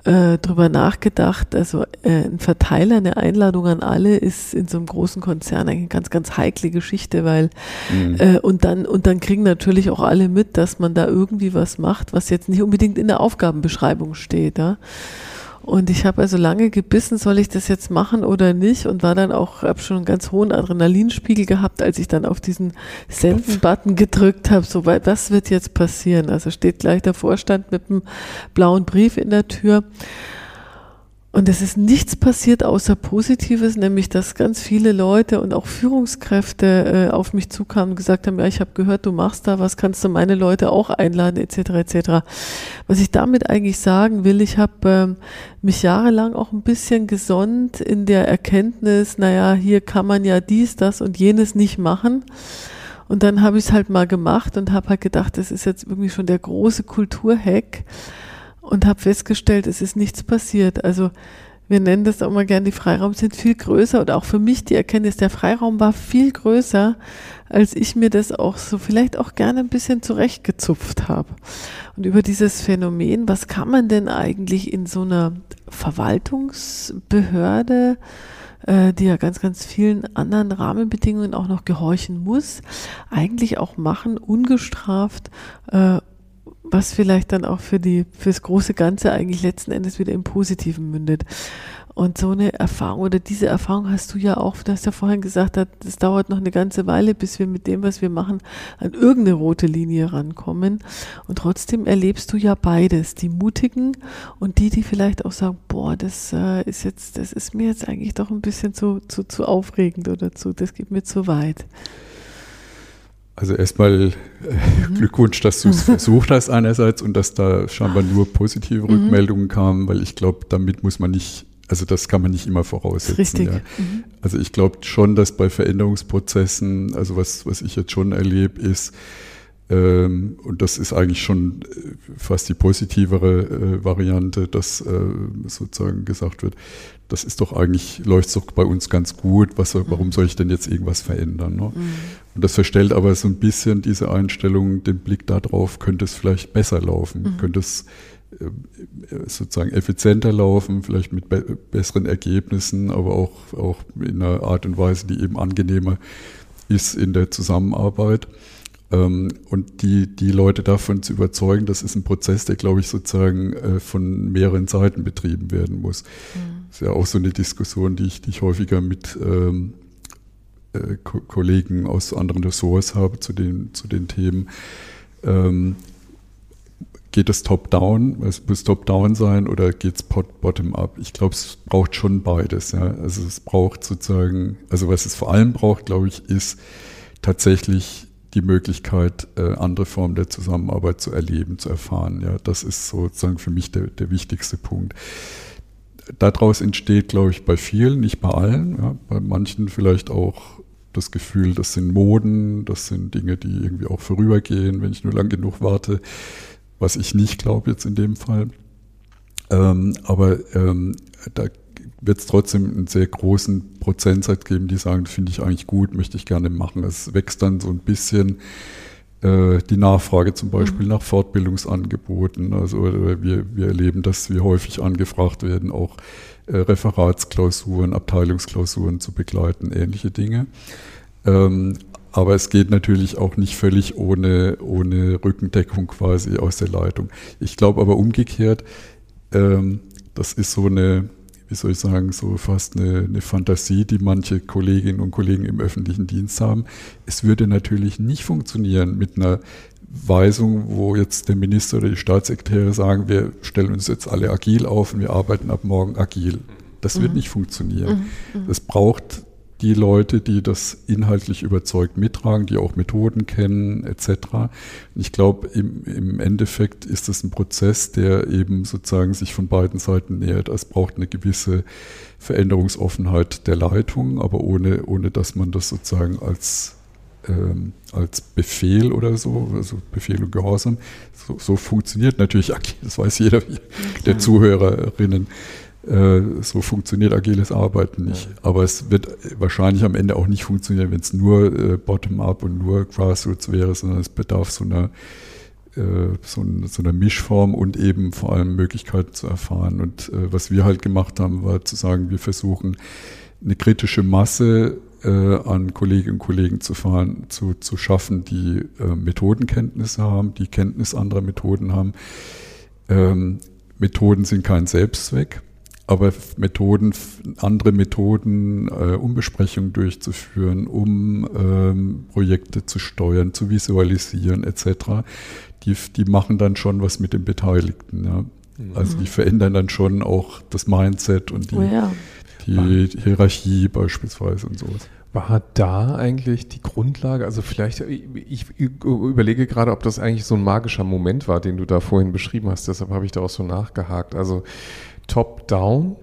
äh, drüber nachgedacht. Also äh, ein Verteiler, eine Einladung an alle ist in so einem großen Konzern eine ganz, ganz heikle Geschichte, weil mhm. äh, und dann und dann kriegen natürlich auch alle mit, dass man da irgendwie was macht, was jetzt nicht unbedingt in der Aufgabenbeschreibung steht. Ja? Und ich habe also lange gebissen, soll ich das jetzt machen oder nicht? Und war dann auch, habe schon einen ganz hohen Adrenalinspiegel gehabt, als ich dann auf diesen Senden-Button gedrückt habe. So, was wird jetzt passieren? Also steht gleich der Vorstand mit einem blauen Brief in der Tür. Und es ist nichts passiert außer Positives, nämlich dass ganz viele Leute und auch Führungskräfte äh, auf mich zukamen und gesagt haben, ja, ich habe gehört, du machst da was, kannst du meine Leute auch einladen, etc. etc. Was ich damit eigentlich sagen will, ich habe ähm, mich jahrelang auch ein bisschen gesonnt in der Erkenntnis, naja, hier kann man ja dies, das und jenes nicht machen. Und dann habe ich es halt mal gemacht und habe halt gedacht, das ist jetzt irgendwie schon der große Kulturhack und habe festgestellt, es ist nichts passiert. Also wir nennen das auch mal gern, die Freiraum sind viel größer und auch für mich die Erkenntnis, der Freiraum war viel größer, als ich mir das auch so vielleicht auch gerne ein bisschen zurechtgezupft habe. Und über dieses Phänomen, was kann man denn eigentlich in so einer Verwaltungsbehörde, äh, die ja ganz, ganz vielen anderen Rahmenbedingungen auch noch gehorchen muss, eigentlich auch machen, ungestraft, äh, was vielleicht dann auch für die fürs große Ganze eigentlich letzten Endes wieder im Positiven mündet. Und so eine Erfahrung oder diese Erfahrung hast du ja auch, du hast ja vorhin gesagt, es dauert noch eine ganze Weile, bis wir mit dem, was wir machen, an irgendeine rote Linie rankommen. Und trotzdem erlebst du ja beides, die Mutigen und die, die vielleicht auch sagen, boah, das äh, ist jetzt, das ist mir jetzt eigentlich doch ein bisschen zu, zu, zu aufregend oder zu, das geht mir zu weit. Also erstmal äh, mhm. Glückwunsch, dass du es [laughs] versucht hast einerseits und dass da scheinbar nur positive mhm. Rückmeldungen kamen, weil ich glaube, damit muss man nicht, also das kann man nicht immer voraussetzen. Richtig. Ja. Mhm. Also ich glaube schon, dass bei Veränderungsprozessen, also was, was ich jetzt schon erlebe, ist, und das ist eigentlich schon äh, fast die positivere äh, Variante, dass äh, sozusagen gesagt wird, das ist doch eigentlich, läuft doch bei uns ganz gut, was, warum mhm. soll ich denn jetzt irgendwas verändern? Ne? Mhm. Und das verstellt aber so ein bisschen diese Einstellung, den Blick darauf, könnte es vielleicht besser laufen, mhm. könnte es sozusagen effizienter laufen, vielleicht mit be besseren Ergebnissen, aber auch, auch in einer Art und Weise, die eben angenehmer ist in der Zusammenarbeit. Ähm, und die, die Leute davon zu überzeugen, das ist ein Prozess, der, glaube ich, sozusagen äh, von mehreren Seiten betrieben werden muss. Mhm. Das ist ja auch so eine Diskussion, die ich, die ich häufiger mit ähm, äh, Ko Kollegen aus anderen Ressorts habe zu den, zu den Themen. Ähm, geht es top-down, es muss top-down sein oder geht es bottom-up? Ich glaube, es braucht schon beides. Ja. Also es braucht sozusagen, also was es vor allem braucht, glaube ich, ist tatsächlich die Möglichkeit, äh, andere Formen der Zusammenarbeit zu erleben, zu erfahren. Ja, das ist sozusagen für mich der, der wichtigste Punkt. Daraus entsteht, glaube ich, bei vielen, nicht bei allen, ja, bei manchen vielleicht auch das Gefühl, das sind Moden, das sind Dinge, die irgendwie auch vorübergehen, wenn ich nur lang genug warte, was ich nicht glaube jetzt in dem Fall. Ähm, aber ähm, da wird es trotzdem einen sehr großen Prozentsatz geben, die sagen, finde ich eigentlich gut, möchte ich gerne machen. Es wächst dann so ein bisschen äh, die Nachfrage zum Beispiel mhm. nach Fortbildungsangeboten. Also wir, wir erleben, dass wir häufig angefragt werden, auch äh, Referatsklausuren, Abteilungsklausuren zu begleiten, ähnliche Dinge. Ähm, aber es geht natürlich auch nicht völlig ohne, ohne Rückendeckung quasi aus der Leitung. Ich glaube aber umgekehrt, ähm, das ist so eine, wie soll ich sagen, so fast eine, eine, Fantasie, die manche Kolleginnen und Kollegen im öffentlichen Dienst haben. Es würde natürlich nicht funktionieren mit einer Weisung, wo jetzt der Minister oder die Staatssekretäre sagen, wir stellen uns jetzt alle agil auf und wir arbeiten ab morgen agil. Das mhm. wird nicht funktionieren. Mhm. Es mhm. braucht die Leute, die das inhaltlich überzeugt mittragen, die auch Methoden kennen etc. Ich glaube, im, im Endeffekt ist es ein Prozess, der eben sozusagen sich von beiden Seiten nähert. Es braucht eine gewisse Veränderungsoffenheit der Leitung, aber ohne, ohne dass man das sozusagen als ähm, als Befehl oder so, also Befehl und Gehorsam. So, so funktioniert natürlich [laughs] das weiß jeder der Zuhörerinnen. Äh, so funktioniert agiles Arbeiten nicht. Aber es wird wahrscheinlich am Ende auch nicht funktionieren, wenn es nur äh, Bottom-up und nur Grassroots wäre, sondern es bedarf so einer, äh, so, einer Mischform und eben vor allem Möglichkeiten zu erfahren. Und was wir halt gemacht haben, war zu sagen, wir versuchen eine kritische Masse an Kolleginnen und Kollegen zu, fahren, zu, zu schaffen, die Methodenkenntnisse haben, die Kenntnis anderer Methoden haben. Ähm, Methoden sind kein Selbstzweck, aber Methoden, andere Methoden, äh, um Besprechungen durchzuführen, um ähm, Projekte zu steuern, zu visualisieren etc., die, die machen dann schon was mit den Beteiligten. Ja. Mhm. Also die verändern dann schon auch das Mindset und die, oh ja die Hierarchie beispielsweise und sowas. War da eigentlich die Grundlage, also vielleicht, ich überlege gerade, ob das eigentlich so ein magischer Moment war, den du da vorhin beschrieben hast, deshalb habe ich da auch so nachgehakt. Also Top-Down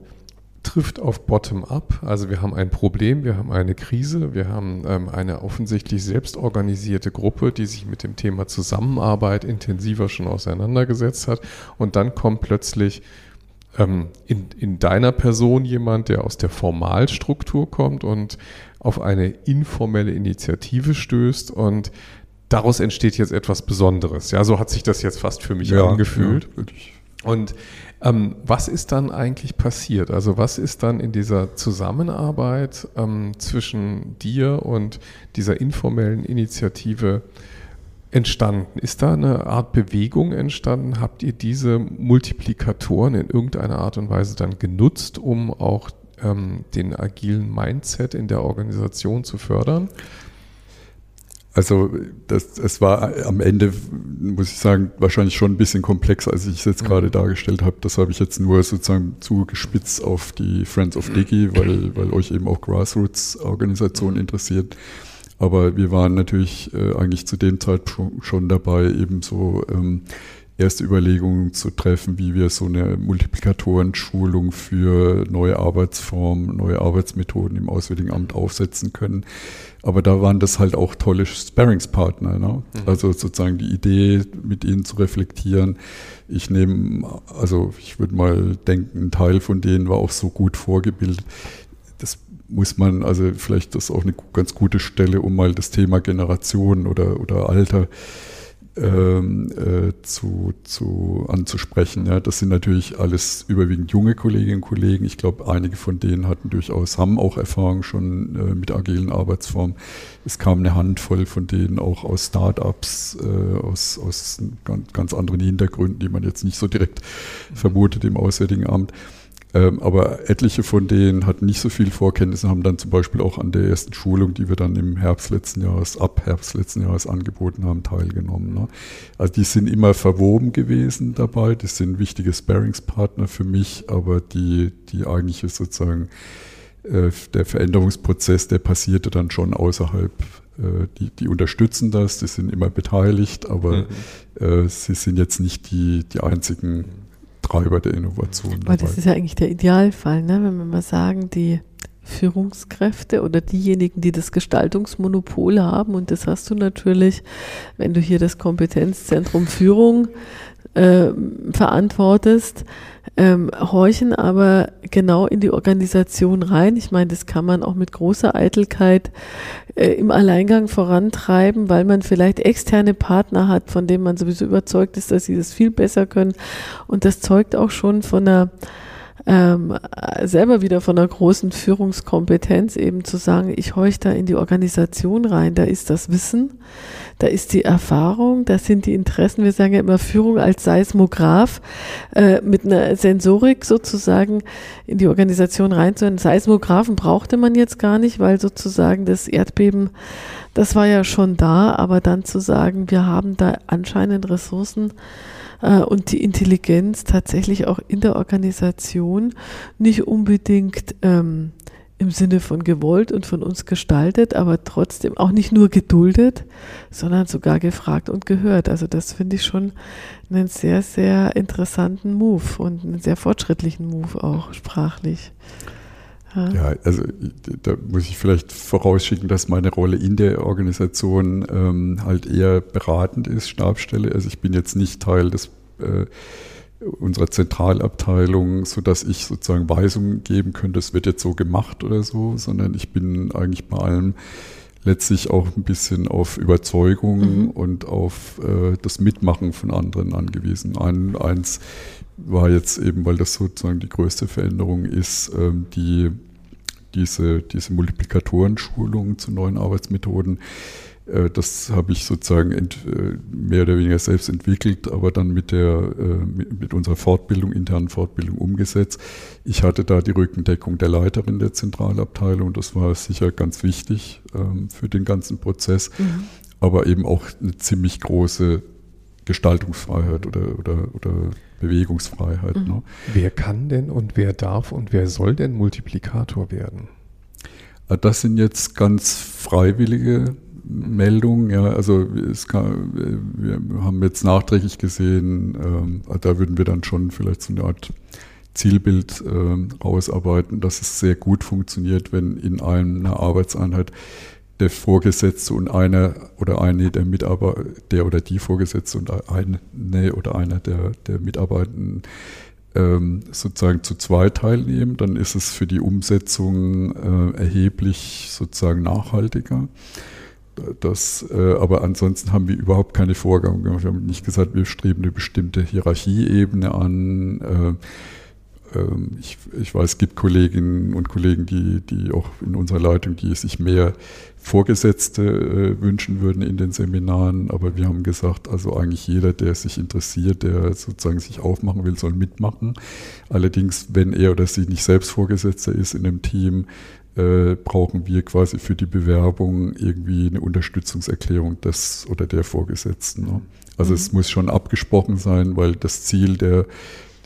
trifft auf Bottom-up, also wir haben ein Problem, wir haben eine Krise, wir haben ähm, eine offensichtlich selbstorganisierte Gruppe, die sich mit dem Thema Zusammenarbeit intensiver schon auseinandergesetzt hat und dann kommt plötzlich ähm, in, in deiner Person jemand, der aus der Formalstruktur kommt und auf eine informelle Initiative stößt und daraus entsteht jetzt etwas Besonderes. Ja, so hat sich das jetzt fast für mich ja, angefühlt. Ja, und ähm, was ist dann eigentlich passiert? Also was ist dann in dieser Zusammenarbeit ähm, zwischen dir und dieser informellen Initiative entstanden? Ist da eine Art Bewegung entstanden? Habt ihr diese Multiplikatoren in irgendeiner Art und Weise dann genutzt, um auch ähm, den agilen Mindset in der Organisation zu fördern? Also das, es war am Ende, muss ich sagen, wahrscheinlich schon ein bisschen komplexer, als ich es jetzt gerade dargestellt habe. Das habe ich jetzt nur sozusagen zugespitzt auf die Friends of Digi, weil, weil euch eben auch Grassroots-Organisationen interessiert. Aber wir waren natürlich äh, eigentlich zu dem Zeitpunkt schon dabei, eben so ähm, erste Überlegungen zu treffen, wie wir so eine Multiplikatoren-Schulung für neue Arbeitsformen, neue Arbeitsmethoden im Auswärtigen Amt aufsetzen können. Aber da waren das halt auch tolle Sparringspartner. Ne? Mhm. Also sozusagen die Idee, mit ihnen zu reflektieren. Ich nehme, also ich würde mal denken, ein Teil von denen war auch so gut vorgebildet muss man, also vielleicht das ist auch eine ganz gute Stelle, um mal das Thema Generation oder, oder Alter ähm, äh, zu, zu anzusprechen. Ja, das sind natürlich alles überwiegend junge Kolleginnen und Kollegen. Ich glaube, einige von denen hatten durchaus, haben auch Erfahrung schon äh, mit agilen Arbeitsformen. Es kam eine Handvoll von denen auch aus Startups, äh, aus, aus ganz, ganz anderen Hintergründen, die man jetzt nicht so direkt vermutet im Auswärtigen Amt. Ähm, aber etliche von denen hatten nicht so viel Vorkenntnisse, haben dann zum Beispiel auch an der ersten Schulung, die wir dann im Herbst letzten Jahres, ab Herbst letzten Jahres angeboten haben, teilgenommen. Ne? Also die sind immer verwoben gewesen dabei, die sind wichtige Sparingspartner für mich, aber die, die eigentliche sozusagen äh, der Veränderungsprozess, der passierte dann schon außerhalb äh, die, die unterstützen das, die sind immer beteiligt, aber mhm. äh, sie sind jetzt nicht die, die einzigen Treiber der Innovation. Aber das ist ja eigentlich der Idealfall, ne? wenn wir mal sagen, die Führungskräfte oder diejenigen, die das Gestaltungsmonopol haben, und das hast du natürlich, wenn du hier das Kompetenzzentrum Führung äh, verantwortest, ähm, horchen aber genau in die Organisation rein. Ich meine, das kann man auch mit großer Eitelkeit äh, im Alleingang vorantreiben, weil man vielleicht externe Partner hat, von denen man sowieso überzeugt ist, dass sie das viel besser können. Und das zeugt auch schon von einer ähm, selber wieder von einer großen Führungskompetenz eben zu sagen, ich horche da in die Organisation rein, da ist das Wissen, da ist die Erfahrung, da sind die Interessen, wir sagen ja immer Führung als Seismograph, äh, mit einer Sensorik sozusagen in die Organisation reinzuhören. Seismographen brauchte man jetzt gar nicht, weil sozusagen das Erdbeben, das war ja schon da, aber dann zu sagen, wir haben da anscheinend Ressourcen, äh, und die Intelligenz tatsächlich auch in der Organisation nicht unbedingt ähm, im Sinne von gewollt und von uns gestaltet, aber trotzdem auch nicht nur geduldet, sondern sogar gefragt und gehört. Also das finde ich schon einen sehr, sehr interessanten Move und einen sehr fortschrittlichen Move auch sprachlich. Ja. ja, also da muss ich vielleicht vorausschicken, dass meine Rolle in der Organisation ähm, halt eher beratend ist, Stabstelle. Also ich bin jetzt nicht Teil des äh, unserer Zentralabteilung, sodass ich sozusagen Weisungen geben könnte, es wird jetzt so gemacht oder so, sondern ich bin eigentlich bei allem letztlich auch ein bisschen auf Überzeugung mhm. und auf äh, das Mitmachen von anderen angewiesen. Ein, eins war jetzt eben, weil das sozusagen die größte Veränderung ist, ähm, die diese, diese Multiplikatorenschulung zu neuen Arbeitsmethoden. Äh, das habe ich sozusagen ent, äh, mehr oder weniger selbst entwickelt, aber dann mit, der, äh, mit, mit, unserer Fortbildung, internen Fortbildung umgesetzt. Ich hatte da die Rückendeckung der Leiterin der Zentralabteilung. Das war sicher ganz wichtig ähm, für den ganzen Prozess, mhm. aber eben auch eine ziemlich große Gestaltungsfreiheit oder, oder, oder Bewegungsfreiheit. Mhm. Ne? Wer kann denn und wer darf und wer soll denn Multiplikator werden? Ah, das sind jetzt ganz freiwillige Meldungen. Ja, also kann, wir haben jetzt nachträglich gesehen, ähm, da würden wir dann schon vielleicht so eine Art Zielbild ähm, rausarbeiten, dass es sehr gut funktioniert, wenn in einer Arbeitseinheit der Vorgesetzte und einer oder eine der Mitarbeiter, der oder die Vorgesetzte und eine oder einer der, der Mitarbeitenden ähm, sozusagen zu zwei teilnehmen, dann ist es für die Umsetzung äh, erheblich sozusagen nachhaltiger. Das, äh, aber ansonsten haben wir überhaupt keine Vorgaben gemacht. Wir haben nicht gesagt, wir streben eine bestimmte Hierarchieebene an. Äh, ich, ich, weiß, es gibt Kolleginnen und Kollegen, die, die auch in unserer Leitung, die sich mehr Vorgesetzte äh, wünschen würden in den Seminaren, aber wir haben gesagt, also eigentlich jeder, der sich interessiert, der sozusagen sich aufmachen will, soll mitmachen. Allerdings, wenn er oder sie nicht selbst Vorgesetzter ist in einem Team, äh, brauchen wir quasi für die Bewerbung irgendwie eine Unterstützungserklärung des oder der Vorgesetzten. Ne? Also mhm. es muss schon abgesprochen sein, weil das Ziel der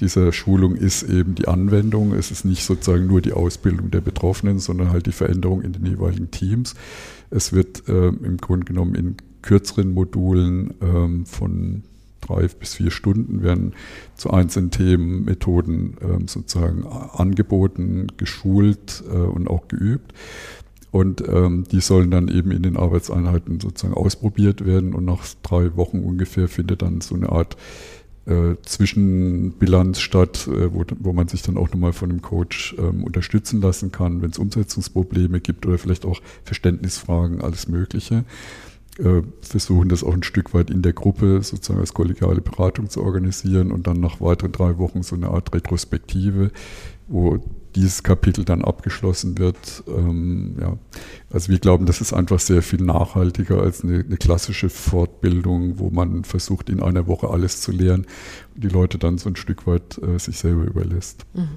dieser Schulung ist eben die Anwendung. Es ist nicht sozusagen nur die Ausbildung der Betroffenen, sondern halt die Veränderung in den jeweiligen Teams. Es wird ähm, im Grunde genommen in kürzeren Modulen ähm, von drei bis vier Stunden werden zu einzelnen Themen Methoden ähm, sozusagen angeboten, geschult äh, und auch geübt. Und ähm, die sollen dann eben in den Arbeitseinheiten sozusagen ausprobiert werden. Und nach drei Wochen ungefähr findet dann so eine Art äh, Zwischenbilanz statt, äh, wo, wo man sich dann auch nochmal von dem Coach ähm, unterstützen lassen kann, wenn es Umsetzungsprobleme gibt oder vielleicht auch Verständnisfragen, alles Mögliche. Äh, versuchen das auch ein Stück weit in der Gruppe sozusagen als kollegiale Beratung zu organisieren und dann nach weiteren drei Wochen so eine Art Retrospektive, wo dieses Kapitel dann abgeschlossen wird. Ähm, ja. Also wir glauben, das ist einfach sehr viel nachhaltiger als eine, eine, klassische Fortbildung, wo man versucht, in einer Woche alles zu lernen und die Leute dann so ein Stück weit äh, sich selber überlässt. Mhm.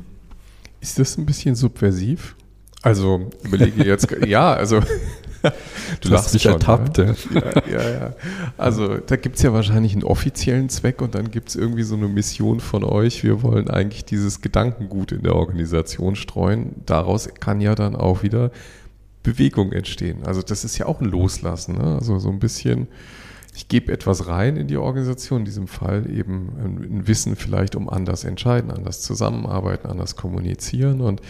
Ist das ein bisschen subversiv? Also überlege jetzt, [laughs] ja, also du hast dich ertappt. Ja, ja, ja. Also da gibt es ja wahrscheinlich einen offiziellen Zweck und dann gibt es irgendwie so eine Mission von euch. Wir wollen eigentlich dieses Gedankengut in der Organisation streuen. Daraus kann ja dann auch wieder Bewegung entstehen. Also das ist ja auch ein Loslassen. Ne? Also so ein bisschen, ich gebe etwas rein in die Organisation, in diesem Fall eben ein Wissen vielleicht um anders entscheiden, anders zusammenarbeiten, anders kommunizieren und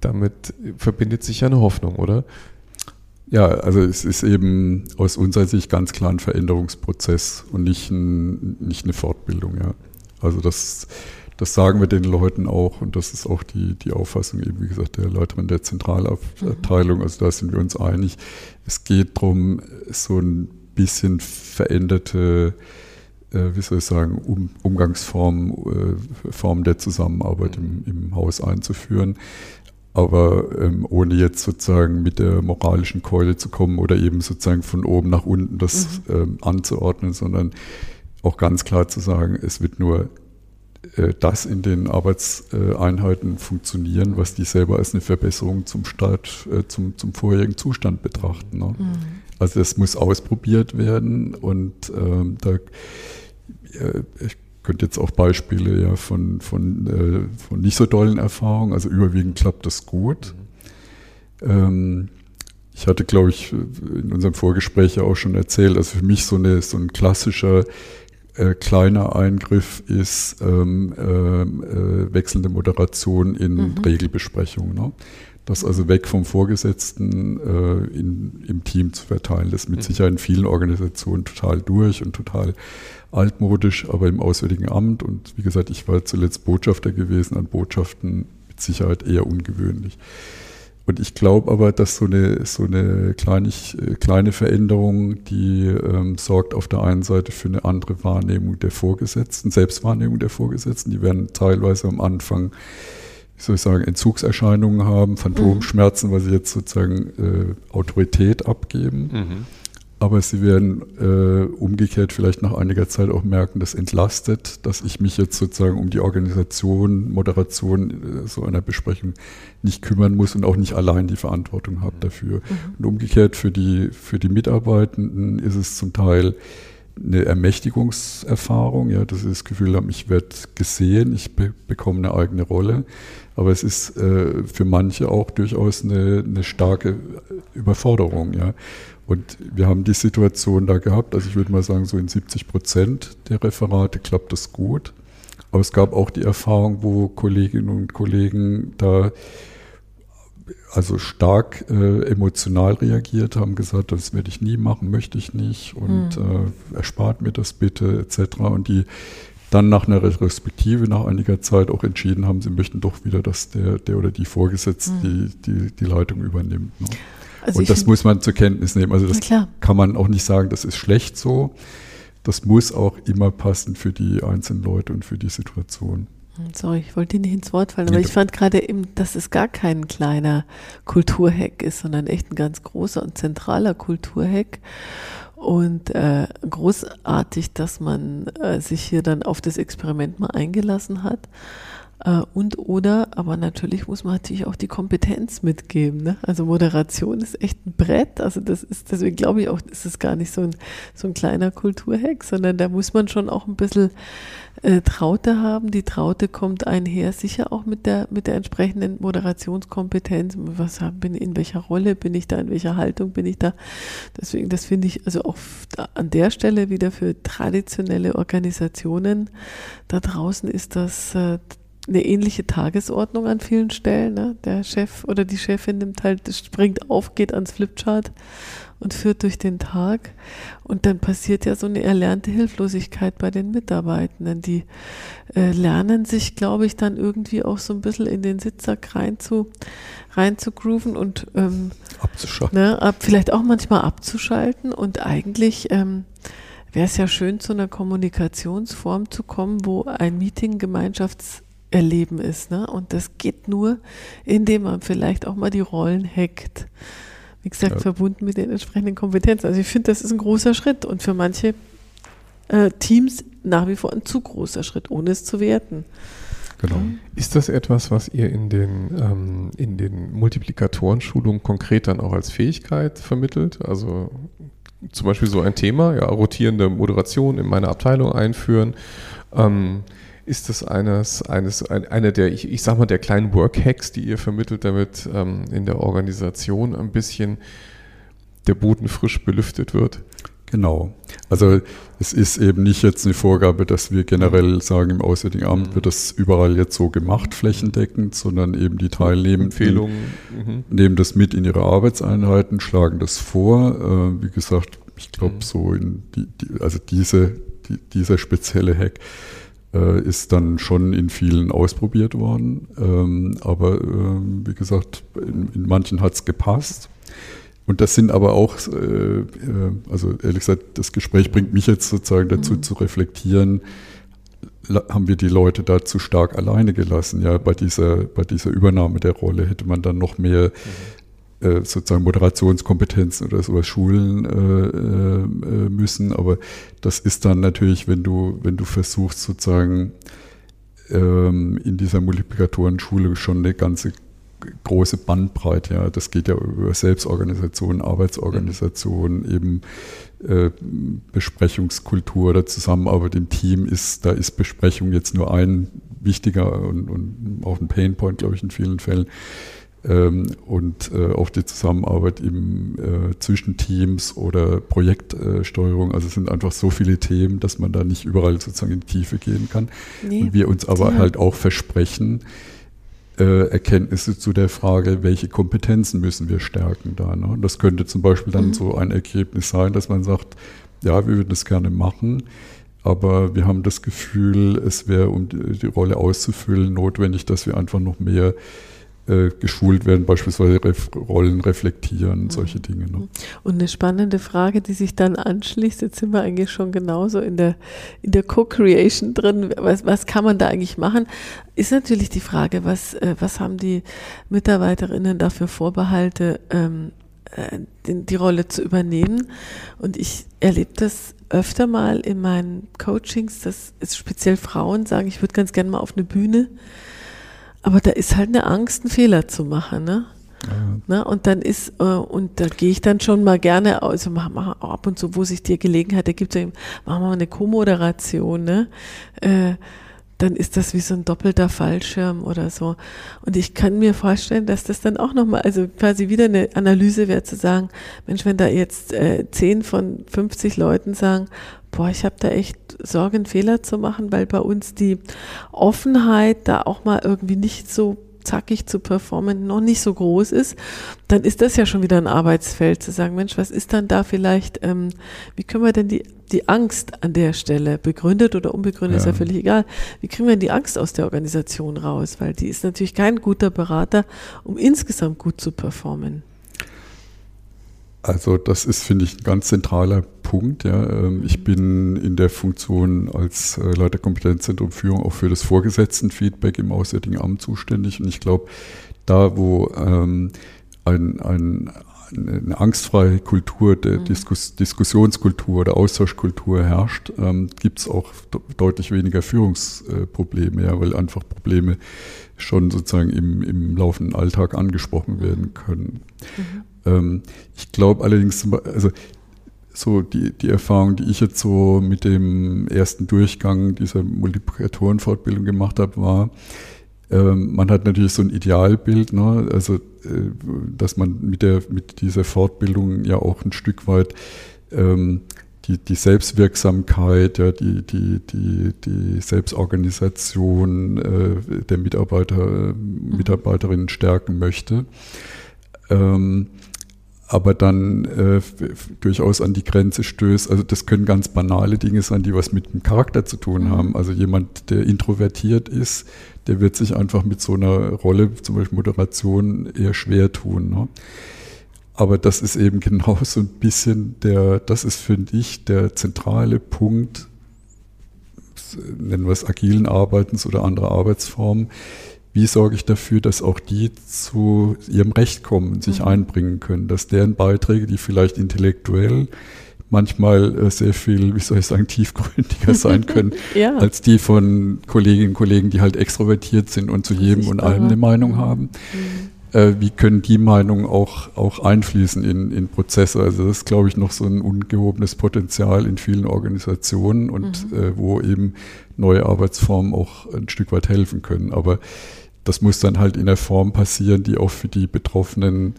damit verbindet sich ja eine Hoffnung, oder? Ja, also es ist eben aus unserer Sicht ganz klar ein Veränderungsprozess und nicht, ein, nicht eine Fortbildung. Ja. Also das, das sagen wir den Leuten auch und das ist auch die, die Auffassung eben, wie gesagt, der Leiterin der Zentralabteilung. Also da sind wir uns einig. Es geht darum, so ein bisschen veränderte äh, wie soll ich sagen, um, Umgangsformen, äh, Formen der Zusammenarbeit im, im Haus einzuführen aber ähm, ohne jetzt sozusagen mit der moralischen Keule zu kommen oder eben sozusagen von oben nach unten das mhm. ähm, anzuordnen, sondern auch ganz klar zu sagen, es wird nur äh, das in den Arbeitseinheiten funktionieren, was die selber als eine Verbesserung zum Start, äh, zum, zum vorherigen Zustand betrachten. Ne? Mhm. Also es muss ausprobiert werden und ähm, da äh, ich könnte jetzt auch Beispiele ja von, von, äh, von nicht so dollen Erfahrungen, also überwiegend klappt das gut. Ähm, ich hatte, glaube ich, in unserem Vorgespräch ja auch schon erzählt, also für mich so, eine, so ein klassischer äh, kleiner Eingriff ist ähm, ähm, äh, wechselnde Moderation in mhm. Regelbesprechungen. Ne? Das also weg vom Vorgesetzten äh, in, im Team zu verteilen. Das ist mit mhm. Sicherheit in vielen Organisationen total durch und total altmodisch, aber im Auswärtigen Amt und wie gesagt, ich war zuletzt Botschafter gewesen, an Botschaften mit Sicherheit eher ungewöhnlich. Und ich glaube aber, dass so eine, so eine kleinig, kleine Veränderung, die ähm, sorgt auf der einen Seite für eine andere Wahrnehmung der Vorgesetzten, Selbstwahrnehmung der Vorgesetzten. Die werden teilweise am Anfang, wie soll ich sagen, Entzugserscheinungen haben, Phantomschmerzen, weil sie jetzt sozusagen äh, Autorität abgeben. Mhm aber sie werden äh, umgekehrt vielleicht nach einiger Zeit auch merken, das entlastet, dass ich mich jetzt sozusagen um die Organisation, Moderation äh, so einer Besprechung nicht kümmern muss und auch nicht allein die Verantwortung habe dafür. Mhm. Und umgekehrt für die, für die Mitarbeitenden ist es zum Teil eine Ermächtigungserfahrung, ja, dass sie das Gefühl haben, ich werde gesehen, ich be bekomme eine eigene Rolle. Aber es ist äh, für manche auch durchaus eine, eine starke Überforderung, ja. Und wir haben die Situation da gehabt, also ich würde mal sagen, so in 70 Prozent der Referate klappt das gut. Aber es gab auch die Erfahrung, wo Kolleginnen und Kollegen da also stark äh, emotional reagiert haben, gesagt, das werde ich nie machen, möchte ich nicht und mhm. äh, erspart mir das bitte etc. Und die dann nach einer Retrospektive, nach einiger Zeit auch entschieden haben, sie möchten doch wieder, dass der, der oder die Vorgesetzte mhm. die, die, die Leitung übernimmt. Ne? Also und das muss man zur Kenntnis nehmen. Also das kann man auch nicht sagen, das ist schlecht so. Das muss auch immer passen für die einzelnen Leute und für die Situation. Sorry, ich wollte nicht ins Wort fallen, aber ich fand gerade eben, dass es gar kein kleiner Kulturhack ist, sondern echt ein ganz großer und zentraler Kulturhack. Und äh, großartig, dass man äh, sich hier dann auf das Experiment mal eingelassen hat. Äh, und oder, aber natürlich muss man natürlich auch die Kompetenz mitgeben. Ne? Also Moderation ist echt ein Brett. Also das ist, deswegen glaube ich auch, ist es gar nicht so ein, so ein kleiner Kulturhack, sondern da muss man schon auch ein bisschen äh, Traute haben. Die Traute kommt einher, sicher auch mit der, mit der entsprechenden Moderationskompetenz. Was bin in welcher Rolle bin ich da, in welcher Haltung bin ich da? Deswegen, das finde ich also auch an der Stelle wieder für traditionelle Organisationen da draußen ist das äh, eine ähnliche Tagesordnung an vielen Stellen. Ne? Der Chef oder die Chefin nimmt halt, springt auf, geht ans Flipchart und führt durch den Tag. Und dann passiert ja so eine erlernte Hilflosigkeit bei den Mitarbeitenden. Die äh, lernen sich, glaube ich, dann irgendwie auch so ein bisschen in den Sitzsack rein zu, rein zu grooven und ähm, abzuschalten. Ne, ab, vielleicht auch manchmal abzuschalten. Und eigentlich ähm, wäre es ja schön, zu einer Kommunikationsform zu kommen, wo ein Meeting Gemeinschafts Erleben ist. Ne? Und das geht nur, indem man vielleicht auch mal die Rollen hackt. Wie gesagt, ja. verbunden mit den entsprechenden Kompetenzen. Also ich finde, das ist ein großer Schritt und für manche äh, Teams nach wie vor ein zu großer Schritt, ohne es zu werten. Genau. Ist das etwas, was ihr in den, ähm, in den Multiplikatorenschulungen konkret dann auch als Fähigkeit vermittelt? Also zum Beispiel so ein Thema, ja, rotierende Moderation in meine Abteilung einführen. Ähm, ist das eines, eines, ein, einer der, ich, ich sag mal, der kleinen Workhacks, die ihr vermittelt, damit ähm, in der Organisation ein bisschen der Boden frisch belüftet wird? Genau. Also es ist eben nicht jetzt eine Vorgabe, dass wir generell sagen, im Auswärtigen Amt wird das überall jetzt so gemacht, flächendeckend, sondern eben die Teilnehmenden. Mhm. nehmen das mit in ihre Arbeitseinheiten, schlagen das vor. Äh, wie gesagt, ich glaube, mhm. so in die, die, also diese, die, dieser spezielle Hack äh, ist dann schon in vielen ausprobiert worden. Ähm, aber ähm, wie gesagt, in, in manchen hat es gepasst. Und das sind aber auch, äh, äh, also ehrlich gesagt, das Gespräch bringt mich jetzt sozusagen dazu mhm. zu reflektieren, haben wir die Leute da zu stark alleine gelassen. Ja, bei dieser, bei dieser Übernahme der Rolle hätte man dann noch mehr mhm sozusagen Moderationskompetenzen oder sowas schulen äh, äh, müssen. Aber das ist dann natürlich, wenn du, wenn du versuchst, sozusagen ähm, in dieser Multiplikatoren-Schule schon eine ganze große Bandbreite. Ja, das geht ja über Selbstorganisation, Arbeitsorganisation, mhm. eben äh, Besprechungskultur oder Zusammenarbeit im Team ist, da ist Besprechung jetzt nur ein wichtiger und, und auch ein Painpoint, glaube ich, in vielen Fällen. Ähm, und äh, auch die Zusammenarbeit im, äh, zwischen Teams oder Projektsteuerung. Also es sind einfach so viele Themen, dass man da nicht überall sozusagen in die Tiefe gehen kann. Nee, und wir uns aber halt auch versprechen, äh, Erkenntnisse zu der Frage, welche Kompetenzen müssen wir stärken da. Ne? Das könnte zum Beispiel dann mhm. so ein Ergebnis sein, dass man sagt, ja, wir würden das gerne machen, aber wir haben das Gefühl, es wäre, um die, die Rolle auszufüllen, notwendig, dass wir einfach noch mehr äh, geschult werden, beispielsweise Ref Rollen reflektieren, mhm. solche Dinge. Ne? Und eine spannende Frage, die sich dann anschließt, jetzt sind wir eigentlich schon genauso in der, in der Co-Creation drin, was, was kann man da eigentlich machen, ist natürlich die Frage, was, äh, was haben die Mitarbeiterinnen dafür Vorbehalte, ähm, äh, die, die Rolle zu übernehmen. Und ich erlebe das öfter mal in meinen Coachings, dass es speziell Frauen sagen, ich würde ganz gerne mal auf eine Bühne aber da ist halt eine Angst, einen Fehler zu machen, ne? Ja. Na, und dann ist, äh, und da gehe ich dann schon mal gerne, also mach, mach ab und zu, wo sich dir Gelegenheit ergibt, machen wir mal eine Co-Moderation, ne? Äh, dann ist das wie so ein doppelter Fallschirm oder so. Und ich kann mir vorstellen, dass das dann auch nochmal, also quasi wieder eine Analyse wäre zu sagen, Mensch, wenn da jetzt äh, 10 von 50 Leuten sagen, boah, ich habe da echt Sorge, einen Fehler zu machen, weil bei uns die Offenheit da auch mal irgendwie nicht so zackig zu performen noch nicht so groß ist, dann ist das ja schon wieder ein Arbeitsfeld, zu sagen, Mensch, was ist dann da vielleicht, ähm, wie können wir denn die, die Angst an der Stelle, begründet oder unbegründet, ja. ist ja völlig egal, wie kriegen wir die Angst aus der Organisation raus, weil die ist natürlich kein guter Berater, um insgesamt gut zu performen. Also das ist, finde ich, ein ganz zentraler Punkt. Ja. Ähm, ich bin in der Funktion als äh, Leiter Kompetenzzentrum Führung auch für das Vorgesetztenfeedback im Auswärtigen Amt zuständig. Und ich glaube, da wo ähm, ein, ein, eine angstfreie Kultur, der mhm. Diskus Diskussionskultur oder Austauschkultur herrscht, ähm, gibt es auch deutlich weniger Führungsprobleme, ja, weil einfach Probleme schon sozusagen im, im laufenden Alltag angesprochen werden können. Mhm. Ähm, ich glaube allerdings, also so die, die Erfahrung, die ich jetzt so mit dem ersten Durchgang dieser Multiplikatorenfortbildung gemacht habe, war, man hat natürlich so ein Idealbild, ne? also äh, dass man mit, der, mit dieser Fortbildung ja auch ein Stück weit ähm, die, die Selbstwirksamkeit, ja, die, die, die, die Selbstorganisation äh, der Mitarbeiter, mhm. Mitarbeiterinnen stärken möchte. Ähm, aber dann äh, durchaus an die Grenze stößt. Also das können ganz banale Dinge sein, die was mit dem Charakter zu tun mhm. haben. Also jemand, der introvertiert ist, der wird sich einfach mit so einer Rolle, zum Beispiel Moderation, eher schwer tun. Ne? Aber das ist eben genau [laughs] so ein bisschen der, das ist, finde ich, der zentrale Punkt, nennen wir es agilen Arbeitens oder andere Arbeitsformen, wie sorge ich dafür, dass auch die zu ihrem Recht kommen, sich mhm. einbringen können, dass deren Beiträge, die vielleicht intellektuell manchmal äh, sehr viel, wie soll ich sagen, tiefgründiger sein [laughs] können, ja. als die von Kolleginnen und Kollegen, die halt extrovertiert sind und zu jedem und allem eine Meinung mhm. haben. Mhm. Äh, wie können die Meinungen auch, auch einfließen in, in Prozesse? Also das ist, glaube ich, noch so ein ungehobenes Potenzial in vielen Organisationen und mhm. äh, wo eben neue Arbeitsformen auch ein Stück weit helfen können. Aber das muss dann halt in der Form passieren, die auch für die Betroffenen,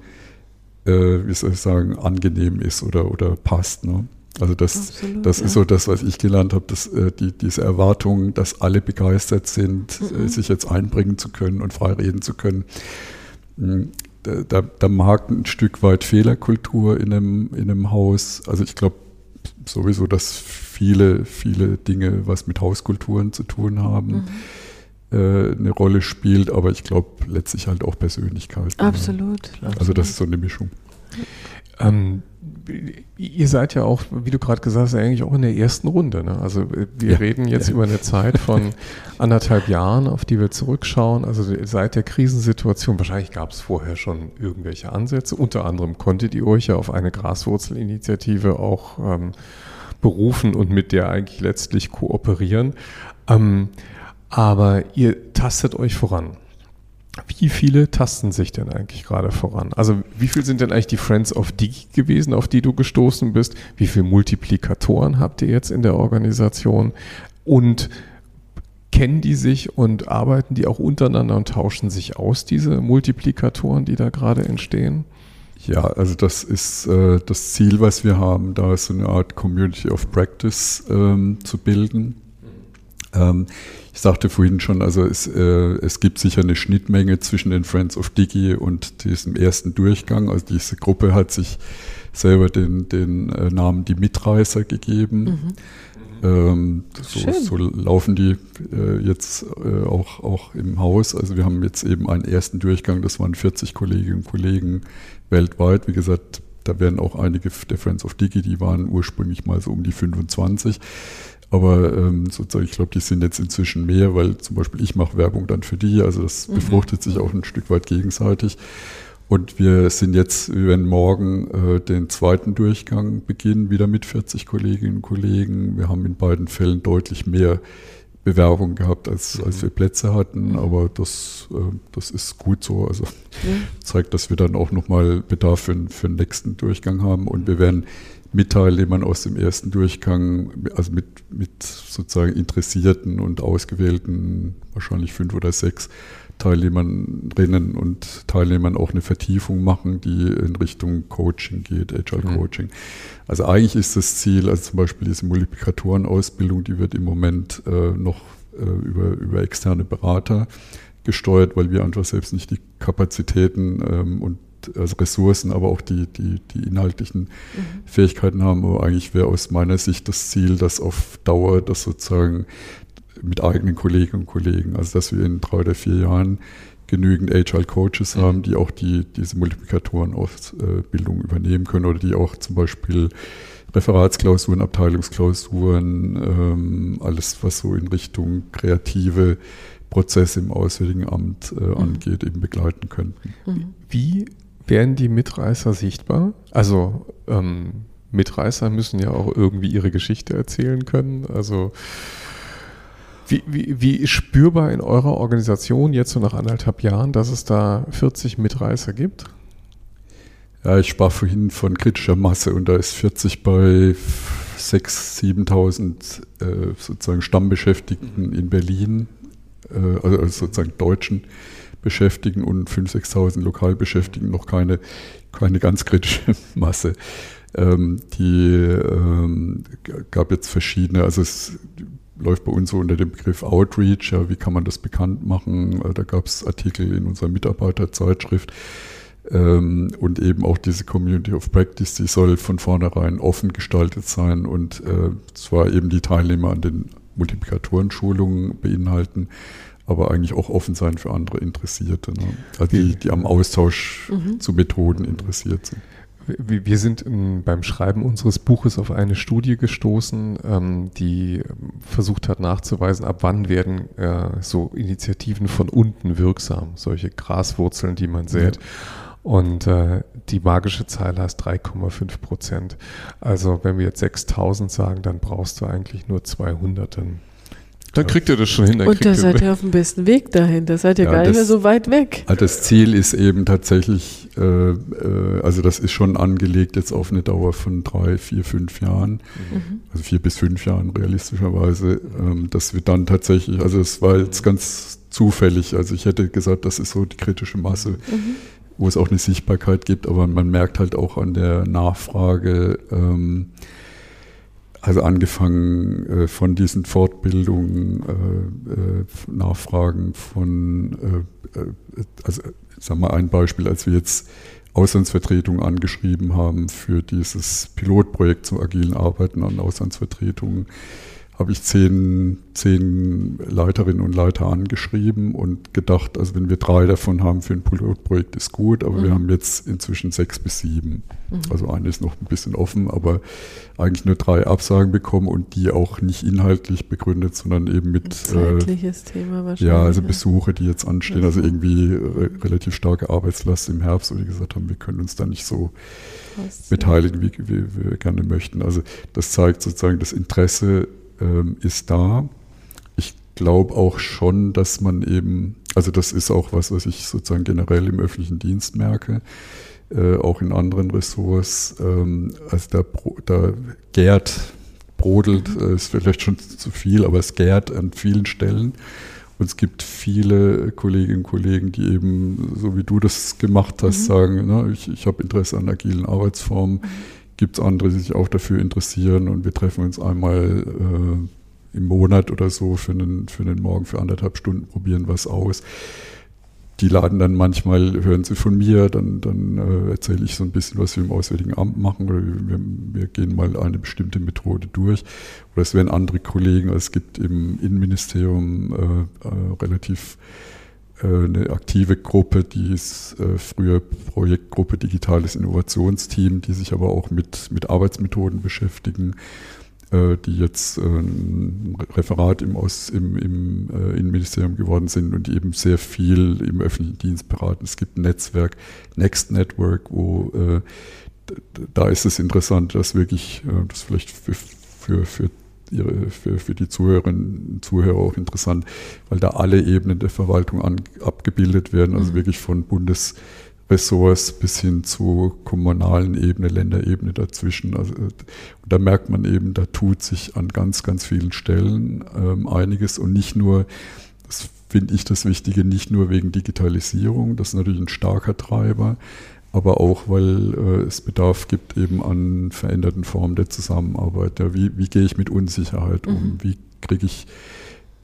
wie soll ich sagen, angenehm ist oder, oder passt. Ne? Also das, Absolut, das ja. ist so das, was ich gelernt habe, dass äh, die, diese Erwartung, dass alle begeistert sind, äh, mhm. sich jetzt einbringen zu können und frei reden zu können. Hm, da, da, mag ein Stück weit Fehlerkultur in einem, in einem Haus. Also ich glaube sowieso, dass viele, viele Dinge was mit Hauskulturen zu tun haben. Mhm äh, eine Rolle spielt, aber ich glaube letztlich halt auch Persönlichkeit. Absolut. Ja. Also das ist so eine Mischung. Ähm, ihr seid ja auch, wie du gerade gesagt hast, eigentlich auch in der ersten Runde. Ne? Also äh, wir ja. reden jetzt ja. über eine Zeit von [laughs] anderthalb Jahren, auf die wir zurückschauen. Also seit der Krisensituation, wahrscheinlich gab es vorher schon irgendwelche Ansätze. Unter anderem konntet ihr euch ja auf eine Graswurzelinitiative auch ähm, berufen und mit der eigentlich letztlich kooperieren. Ähm, aber ihr tastet euch voran. Wie viele tasten sich denn eigentlich gerade voran? Also wie viel sind denn eigentlich die Friends of Digi gewesen, auf die du gestoßen bist? Wie viele Multiplikatoren habt ihr jetzt in der Organisation? Und kennen die sich und arbeiten die auch untereinander und tauschen sich aus, diese Multiplikatoren, die da gerade entstehen? Ja, also das ist äh, das Ziel, was wir haben, da so eine Art Community of Practice ähm, zu bilden. Ähm, ich sagte vorhin schon, also es, äh, es gibt sicher eine Schnittmenge zwischen den Friends of Digi und diesem ersten Durchgang. Also diese Gruppe hat sich selber den, den äh, Namen die Mitreißer gegeben. Mhm. Ähm, so, so, laufen die äh, jetzt äh, auch, auch im Haus. Also wir haben jetzt eben einen ersten Durchgang, das waren 40 Kolleginnen und Kollegen weltweit. Wie gesagt, da werden auch einige der Friends of Digi, die waren ursprünglich mal so um die 25. Aber ähm, sozusagen, ich glaube, die sind jetzt inzwischen mehr, weil zum Beispiel ich mache Werbung dann für die. Also das mhm. befruchtet sich auch ein Stück weit gegenseitig. Und wir sind jetzt, wir werden morgen äh, den zweiten Durchgang beginnen, wieder mit 40 Kolleginnen und Kollegen. Wir haben in beiden Fällen deutlich mehr Bewerbung gehabt, als, als wir Plätze hatten, mhm. aber das, äh, das ist gut so. Also zeigt, dass wir dann auch nochmal Bedarf für, für den nächsten Durchgang haben und wir werden mit Teilnehmern aus dem ersten Durchgang, also mit, mit sozusagen Interessierten und Ausgewählten, wahrscheinlich fünf oder sechs Teilnehmerinnen und Teilnehmern auch eine Vertiefung machen, die in Richtung Coaching geht, Agile mhm. Coaching. Also eigentlich ist das Ziel, also zum Beispiel diese Multiplikatorenausbildung, die wird im Moment äh, noch äh, über, über externe Berater gesteuert, weil wir einfach selbst nicht die Kapazitäten ähm, und also Ressourcen, aber auch die, die, die inhaltlichen mhm. Fähigkeiten haben. Aber eigentlich wäre aus meiner Sicht das Ziel, dass auf Dauer das sozusagen mit eigenen Kolleginnen und Kollegen, also dass wir in drei oder vier Jahren genügend Agile Coaches mhm. haben, die auch die, diese Multiplikatorenausbildung übernehmen können oder die auch zum Beispiel Referatsklausuren, Abteilungsklausuren, ähm, alles, was so in Richtung kreative Prozesse im Auswärtigen Amt äh, mhm. angeht, eben begleiten könnten. Mhm. Wie werden die Mitreißer sichtbar? Also ähm, Mitreißer müssen ja auch irgendwie ihre Geschichte erzählen können. Also wie, wie, wie spürbar in eurer Organisation jetzt so nach anderthalb Jahren, dass es da 40 Mitreißer gibt? Ja, ich sprach vorhin von kritischer Masse und da ist 40 bei 6.000, 7.000 äh, sozusagen Stammbeschäftigten in Berlin, äh, also, also sozusagen deutschen Beschäftigten und 5.000, 6.000 Lokalbeschäftigten noch keine, keine ganz kritische [laughs] Masse. Ähm, die ähm, gab jetzt verschiedene, also es läuft bei uns so unter dem Begriff Outreach, ja, wie kann man das bekannt machen? Äh, da gab es Artikel in unserer Mitarbeiterzeitschrift ähm, und eben auch diese Community of Practice, die soll von vornherein offen gestaltet sein und äh, zwar eben die Teilnehmer an den Multiplikatorenschulungen beinhalten, aber eigentlich auch offen sein für andere Interessierte, ne? also die, die am Austausch mhm. zu Methoden interessiert sind. Wir sind beim Schreiben unseres Buches auf eine Studie gestoßen, ähm, die versucht hat nachzuweisen, ab wann werden äh, so Initiativen von unten wirksam, solche Graswurzeln, die man sät. Ja. Und äh, die magische Zahl heißt 3,5 Prozent. Also wenn wir jetzt 6000 sagen, dann brauchst du eigentlich nur 200. Dann dann kriegt ihr das schon hin. Und da seid ihr auf dem besten Weg dahin. Da seid ihr ja, gar nicht mehr so weit weg. Das Ziel ist eben tatsächlich, äh, äh, also das ist schon angelegt jetzt auf eine Dauer von drei, vier, fünf Jahren. Mhm. Also vier bis fünf Jahren realistischerweise. Ähm, dass wir dann tatsächlich, also es war jetzt ganz zufällig. Also ich hätte gesagt, das ist so die kritische Masse. Mhm wo es auch eine Sichtbarkeit gibt, aber man merkt halt auch an der Nachfrage, ähm, also angefangen äh, von diesen Fortbildungen, äh, äh, Nachfragen von, äh, äh, also sagen wir ein Beispiel, als wir jetzt Auslandsvertretungen angeschrieben haben für dieses Pilotprojekt zum agilen Arbeiten an Auslandsvertretungen, habe ich zehn, zehn Leiterinnen und Leiter angeschrieben und gedacht, also wenn wir drei davon haben für ein Pilotprojekt ist gut, aber mhm. wir haben jetzt inzwischen sechs bis sieben. Mhm. Also eine ist noch ein bisschen offen, aber eigentlich nur drei Absagen bekommen und die auch nicht inhaltlich begründet, sondern eben mit ein zeitliches äh, Thema wahrscheinlich. Ja, also Besuche, die jetzt anstehen, also irgendwie re relativ starke Arbeitslast im Herbst, wo die gesagt haben, wir können uns da nicht so beteiligen, wie, wie wir gerne möchten. Also das zeigt sozusagen das Interesse ähm, ist da. Ich glaube auch schon, dass man eben, also das ist auch was, was ich sozusagen generell im öffentlichen Dienst merke, äh, auch in anderen Ressorts, ähm, also da, da gärt brodelt, mhm. ist vielleicht schon zu viel, aber es gärt an vielen Stellen. Und es gibt viele Kolleginnen und Kollegen, die eben, so wie du das gemacht hast, mhm. sagen, ne, ich, ich habe Interesse an agilen Arbeitsformen. Mhm. Gibt es andere, die sich auch dafür interessieren und wir treffen uns einmal äh, im Monat oder so für einen, für einen Morgen für anderthalb Stunden, probieren was aus die laden dann manchmal, hören sie von mir, dann, dann äh, erzähle ich so ein bisschen, was wir im Auswärtigen Amt machen oder wir, wir, gehen mal eine bestimmte Methode durch. Oder es werden andere Kollegen, es gibt im Innenministerium äh, äh, relativ eine aktive Gruppe, die ist äh, früher Projektgruppe Digitales Innovationsteam, die sich aber auch mit, mit Arbeitsmethoden beschäftigen. Äh, die jetzt äh, ein Referat im, Aus, im, im äh, Innenministerium geworden sind und eben sehr viel im öffentlichen Dienst beraten. Es gibt ein Netzwerk, Next Network, wo da ist es interessant, dass wirklich, das vielleicht für, für, für für, für die Zuhörerinnen und Zuhörer auch interessant, weil da alle Ebenen der Verwaltung an, abgebildet werden, also mhm. wirklich von Bundes, Ressorts bis hin zur kommunalen Ebene, Länderebene dazwischen. Also, da merkt man eben, da tut sich an ganz, ganz vielen Stellen ähm, einiges und nicht nur, das finde ich das Wichtige, nicht nur wegen Digitalisierung, das ist natürlich ein starker Treiber, aber auch, weil äh, es Bedarf gibt eben an veränderten Formen der Zusammenarbeit. Ja, wie, wie gehe ich mit Unsicherheit um? Mhm. Wie kriege ich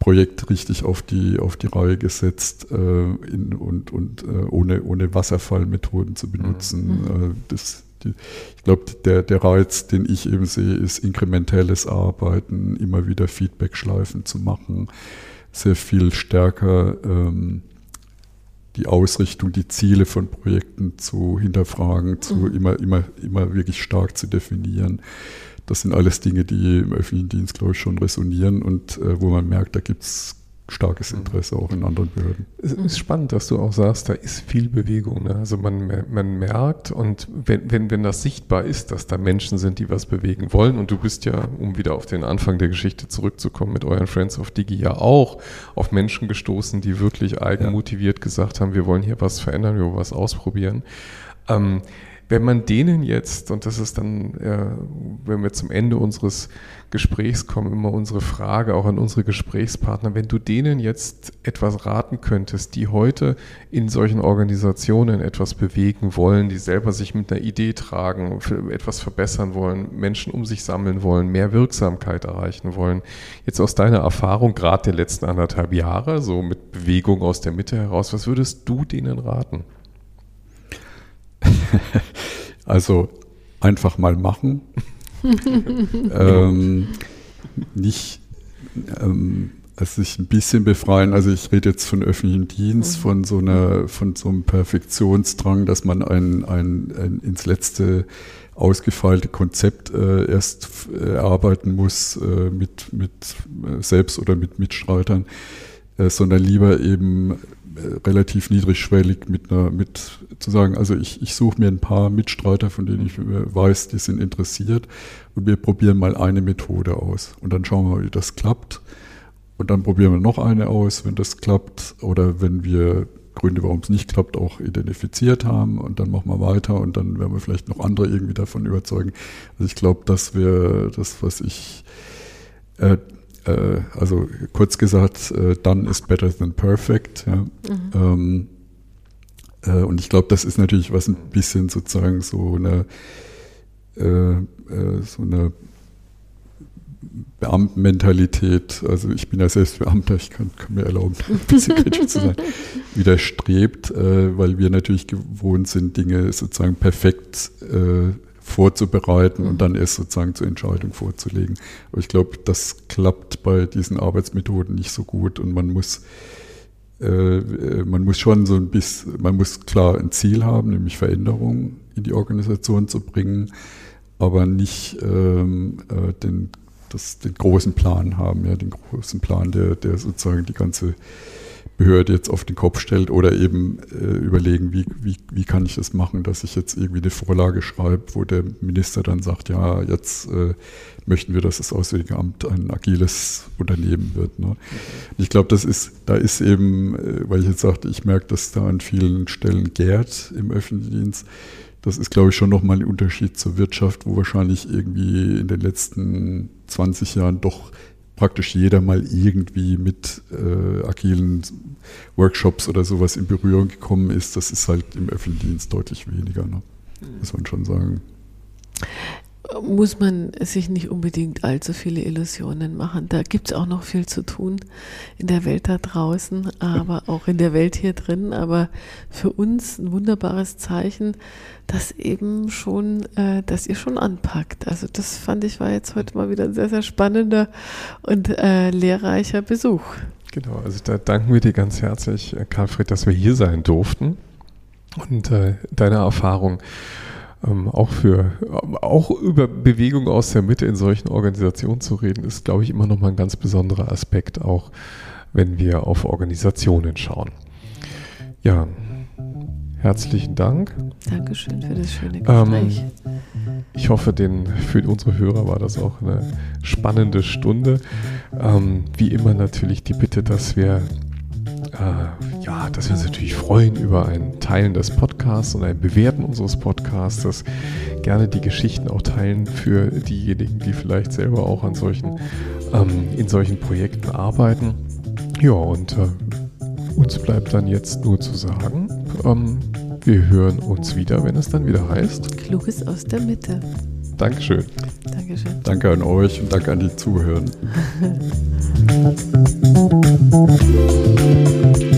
Projekt richtig auf die, auf die Reihe gesetzt äh, in, und, und äh, ohne, ohne Wasserfallmethoden zu benutzen. Mhm. Äh, das, die, ich glaube, der, der Reiz, den ich eben sehe, ist inkrementelles Arbeiten, immer wieder Feedback-Schleifen zu machen, sehr viel stärker ähm, die Ausrichtung, die Ziele von Projekten zu hinterfragen, zu mhm. immer, immer, immer wirklich stark zu definieren. Das sind alles Dinge, die im öffentlichen Dienst, glaube ich, schon resonieren und äh, wo man merkt, da gibt es starkes mhm. Interesse auch in anderen Behörden. Es ist spannend, dass du auch sagst, da ist viel Bewegung. Ne? Also man, man merkt und wenn, wenn, wenn das sichtbar ist, dass da Menschen sind, die was bewegen wollen und du bist ja, um wieder auf den Anfang der Geschichte zurückzukommen, mit euren Friends of Digi ja auch auf Menschen gestoßen, die wirklich eigenmotiviert ja. gesagt haben, wir wollen hier was verändern, wir wollen was ausprobieren. Ähm, wenn man denen jetzt, und das ist dann, äh, wenn wir zum Ende unseres Gesprächs kommen, immer unsere Frage auch an unsere Gesprächspartner, wenn du denen jetzt etwas raten könntest, die heute in solchen Organisationen etwas bewegen wollen, die selber sich mit einer Idee tragen, etwas verbessern wollen, Menschen um sich sammeln wollen, mehr Wirksamkeit erreichen wollen, jetzt aus deiner Erfahrung gerade der letzten anderthalb Jahre, so mit Bewegung aus der Mitte heraus, was würdest du denen raten? [laughs] also einfach mal machen. [laughs] ähm, nicht ähm, also sich ein bisschen befreien. Also ich rede jetzt von öffentlichem Dienst, mhm. von so einer, von so einem Perfektionsdrang, dass man ein, ein, ein ins letzte ausgefeilte Konzept äh, erst äh, erarbeiten muss äh, mit, mit äh, selbst oder mit Mitstreitern, äh, sondern lieber eben relativ niedrigschwellig mit einer, mit zu sagen, also ich, ich suche mir ein paar Mitstreiter, von denen ich weiß, die sind interessiert und wir probieren mal eine Methode aus. Und dann schauen wir mal, wie das klappt. Und dann probieren wir noch eine aus, wenn das klappt. Oder wenn wir Gründe, warum es nicht klappt, auch identifiziert haben. Und dann machen wir weiter. Und dann werden wir vielleicht noch andere irgendwie davon überzeugen. Also ich glaube, das wäre das, was ich äh, äh, also kurz gesagt, äh, done is better than perfect. Ja. Mhm. Ähm, äh, und ich glaube, das ist natürlich was ein bisschen sozusagen so eine, äh, äh, so eine Beamtenmentalität, also ich bin ja selbst Beamter, ich kann, kann mir erlauben, [laughs] ein bisschen kritisch zu sein, [laughs] widerstrebt, äh, weil wir natürlich gewohnt sind, Dinge sozusagen perfekt äh, vorzubereiten und dann erst sozusagen zur Entscheidung vorzulegen. Aber ich glaube, das klappt bei diesen Arbeitsmethoden nicht so gut und man muss äh, man muss schon so ein bisschen, man muss klar ein Ziel haben, nämlich Veränderungen in die Organisation zu bringen, aber nicht ähm, äh, den, das, den großen Plan haben, ja, den großen Plan, der, der sozusagen die ganze Behörde jetzt auf den Kopf stellt oder eben äh, überlegen, wie, wie, wie kann ich das machen, dass ich jetzt irgendwie eine Vorlage schreibe, wo der Minister dann sagt, ja, jetzt äh, möchten wir, dass das Auswärtige Amt ein agiles Unternehmen wird. Ne? Ich glaube, das ist, da ist eben, äh, weil ich jetzt sagte, ich merke, dass da an vielen Stellen gärt im öffentlichen Dienst, Das ist, glaube ich, schon nochmal ein Unterschied zur Wirtschaft, wo wahrscheinlich irgendwie in den letzten 20 Jahren doch praktisch jeder mal irgendwie mit äh, agilen Workshops oder sowas in Berührung gekommen ist. Das ist halt im öffentlichen Dienst deutlich weniger, ne? muss man schon sagen muss man sich nicht unbedingt allzu viele Illusionen machen. Da gibt es auch noch viel zu tun in der Welt da draußen, aber auch in der Welt hier drin. Aber für uns ein wunderbares Zeichen, dass eben schon, äh, dass ihr schon anpackt. Also das fand ich war jetzt heute mal wieder ein sehr, sehr spannender und äh, lehrreicher Besuch. Genau, also da danken wir dir ganz herzlich, äh, Karlfried, dass wir hier sein durften und äh, deine Erfahrung ähm, auch für auch über Bewegung aus der Mitte in solchen Organisationen zu reden, ist, glaube ich, immer noch mal ein ganz besonderer Aspekt, auch wenn wir auf Organisationen schauen. Ja, herzlichen Dank. Dankeschön für das schöne Gespräch. Ähm, ich hoffe, den, für unsere Hörer war das auch eine spannende Stunde. Ähm, wie immer natürlich die Bitte, dass wir äh, ja, dass wir uns natürlich freuen über ein Teilen des Podcasts und ein Bewerten unseres Podcasts. Gerne die Geschichten auch teilen für diejenigen, die vielleicht selber auch an solchen, ähm, in solchen Projekten arbeiten. Ja, und äh, uns bleibt dann jetzt nur zu sagen, ähm, wir hören uns wieder, wenn es dann wieder heißt. Kluges aus der Mitte. Dankeschön. Dankeschön. Danke an euch und danke an die Zuhörer. [laughs]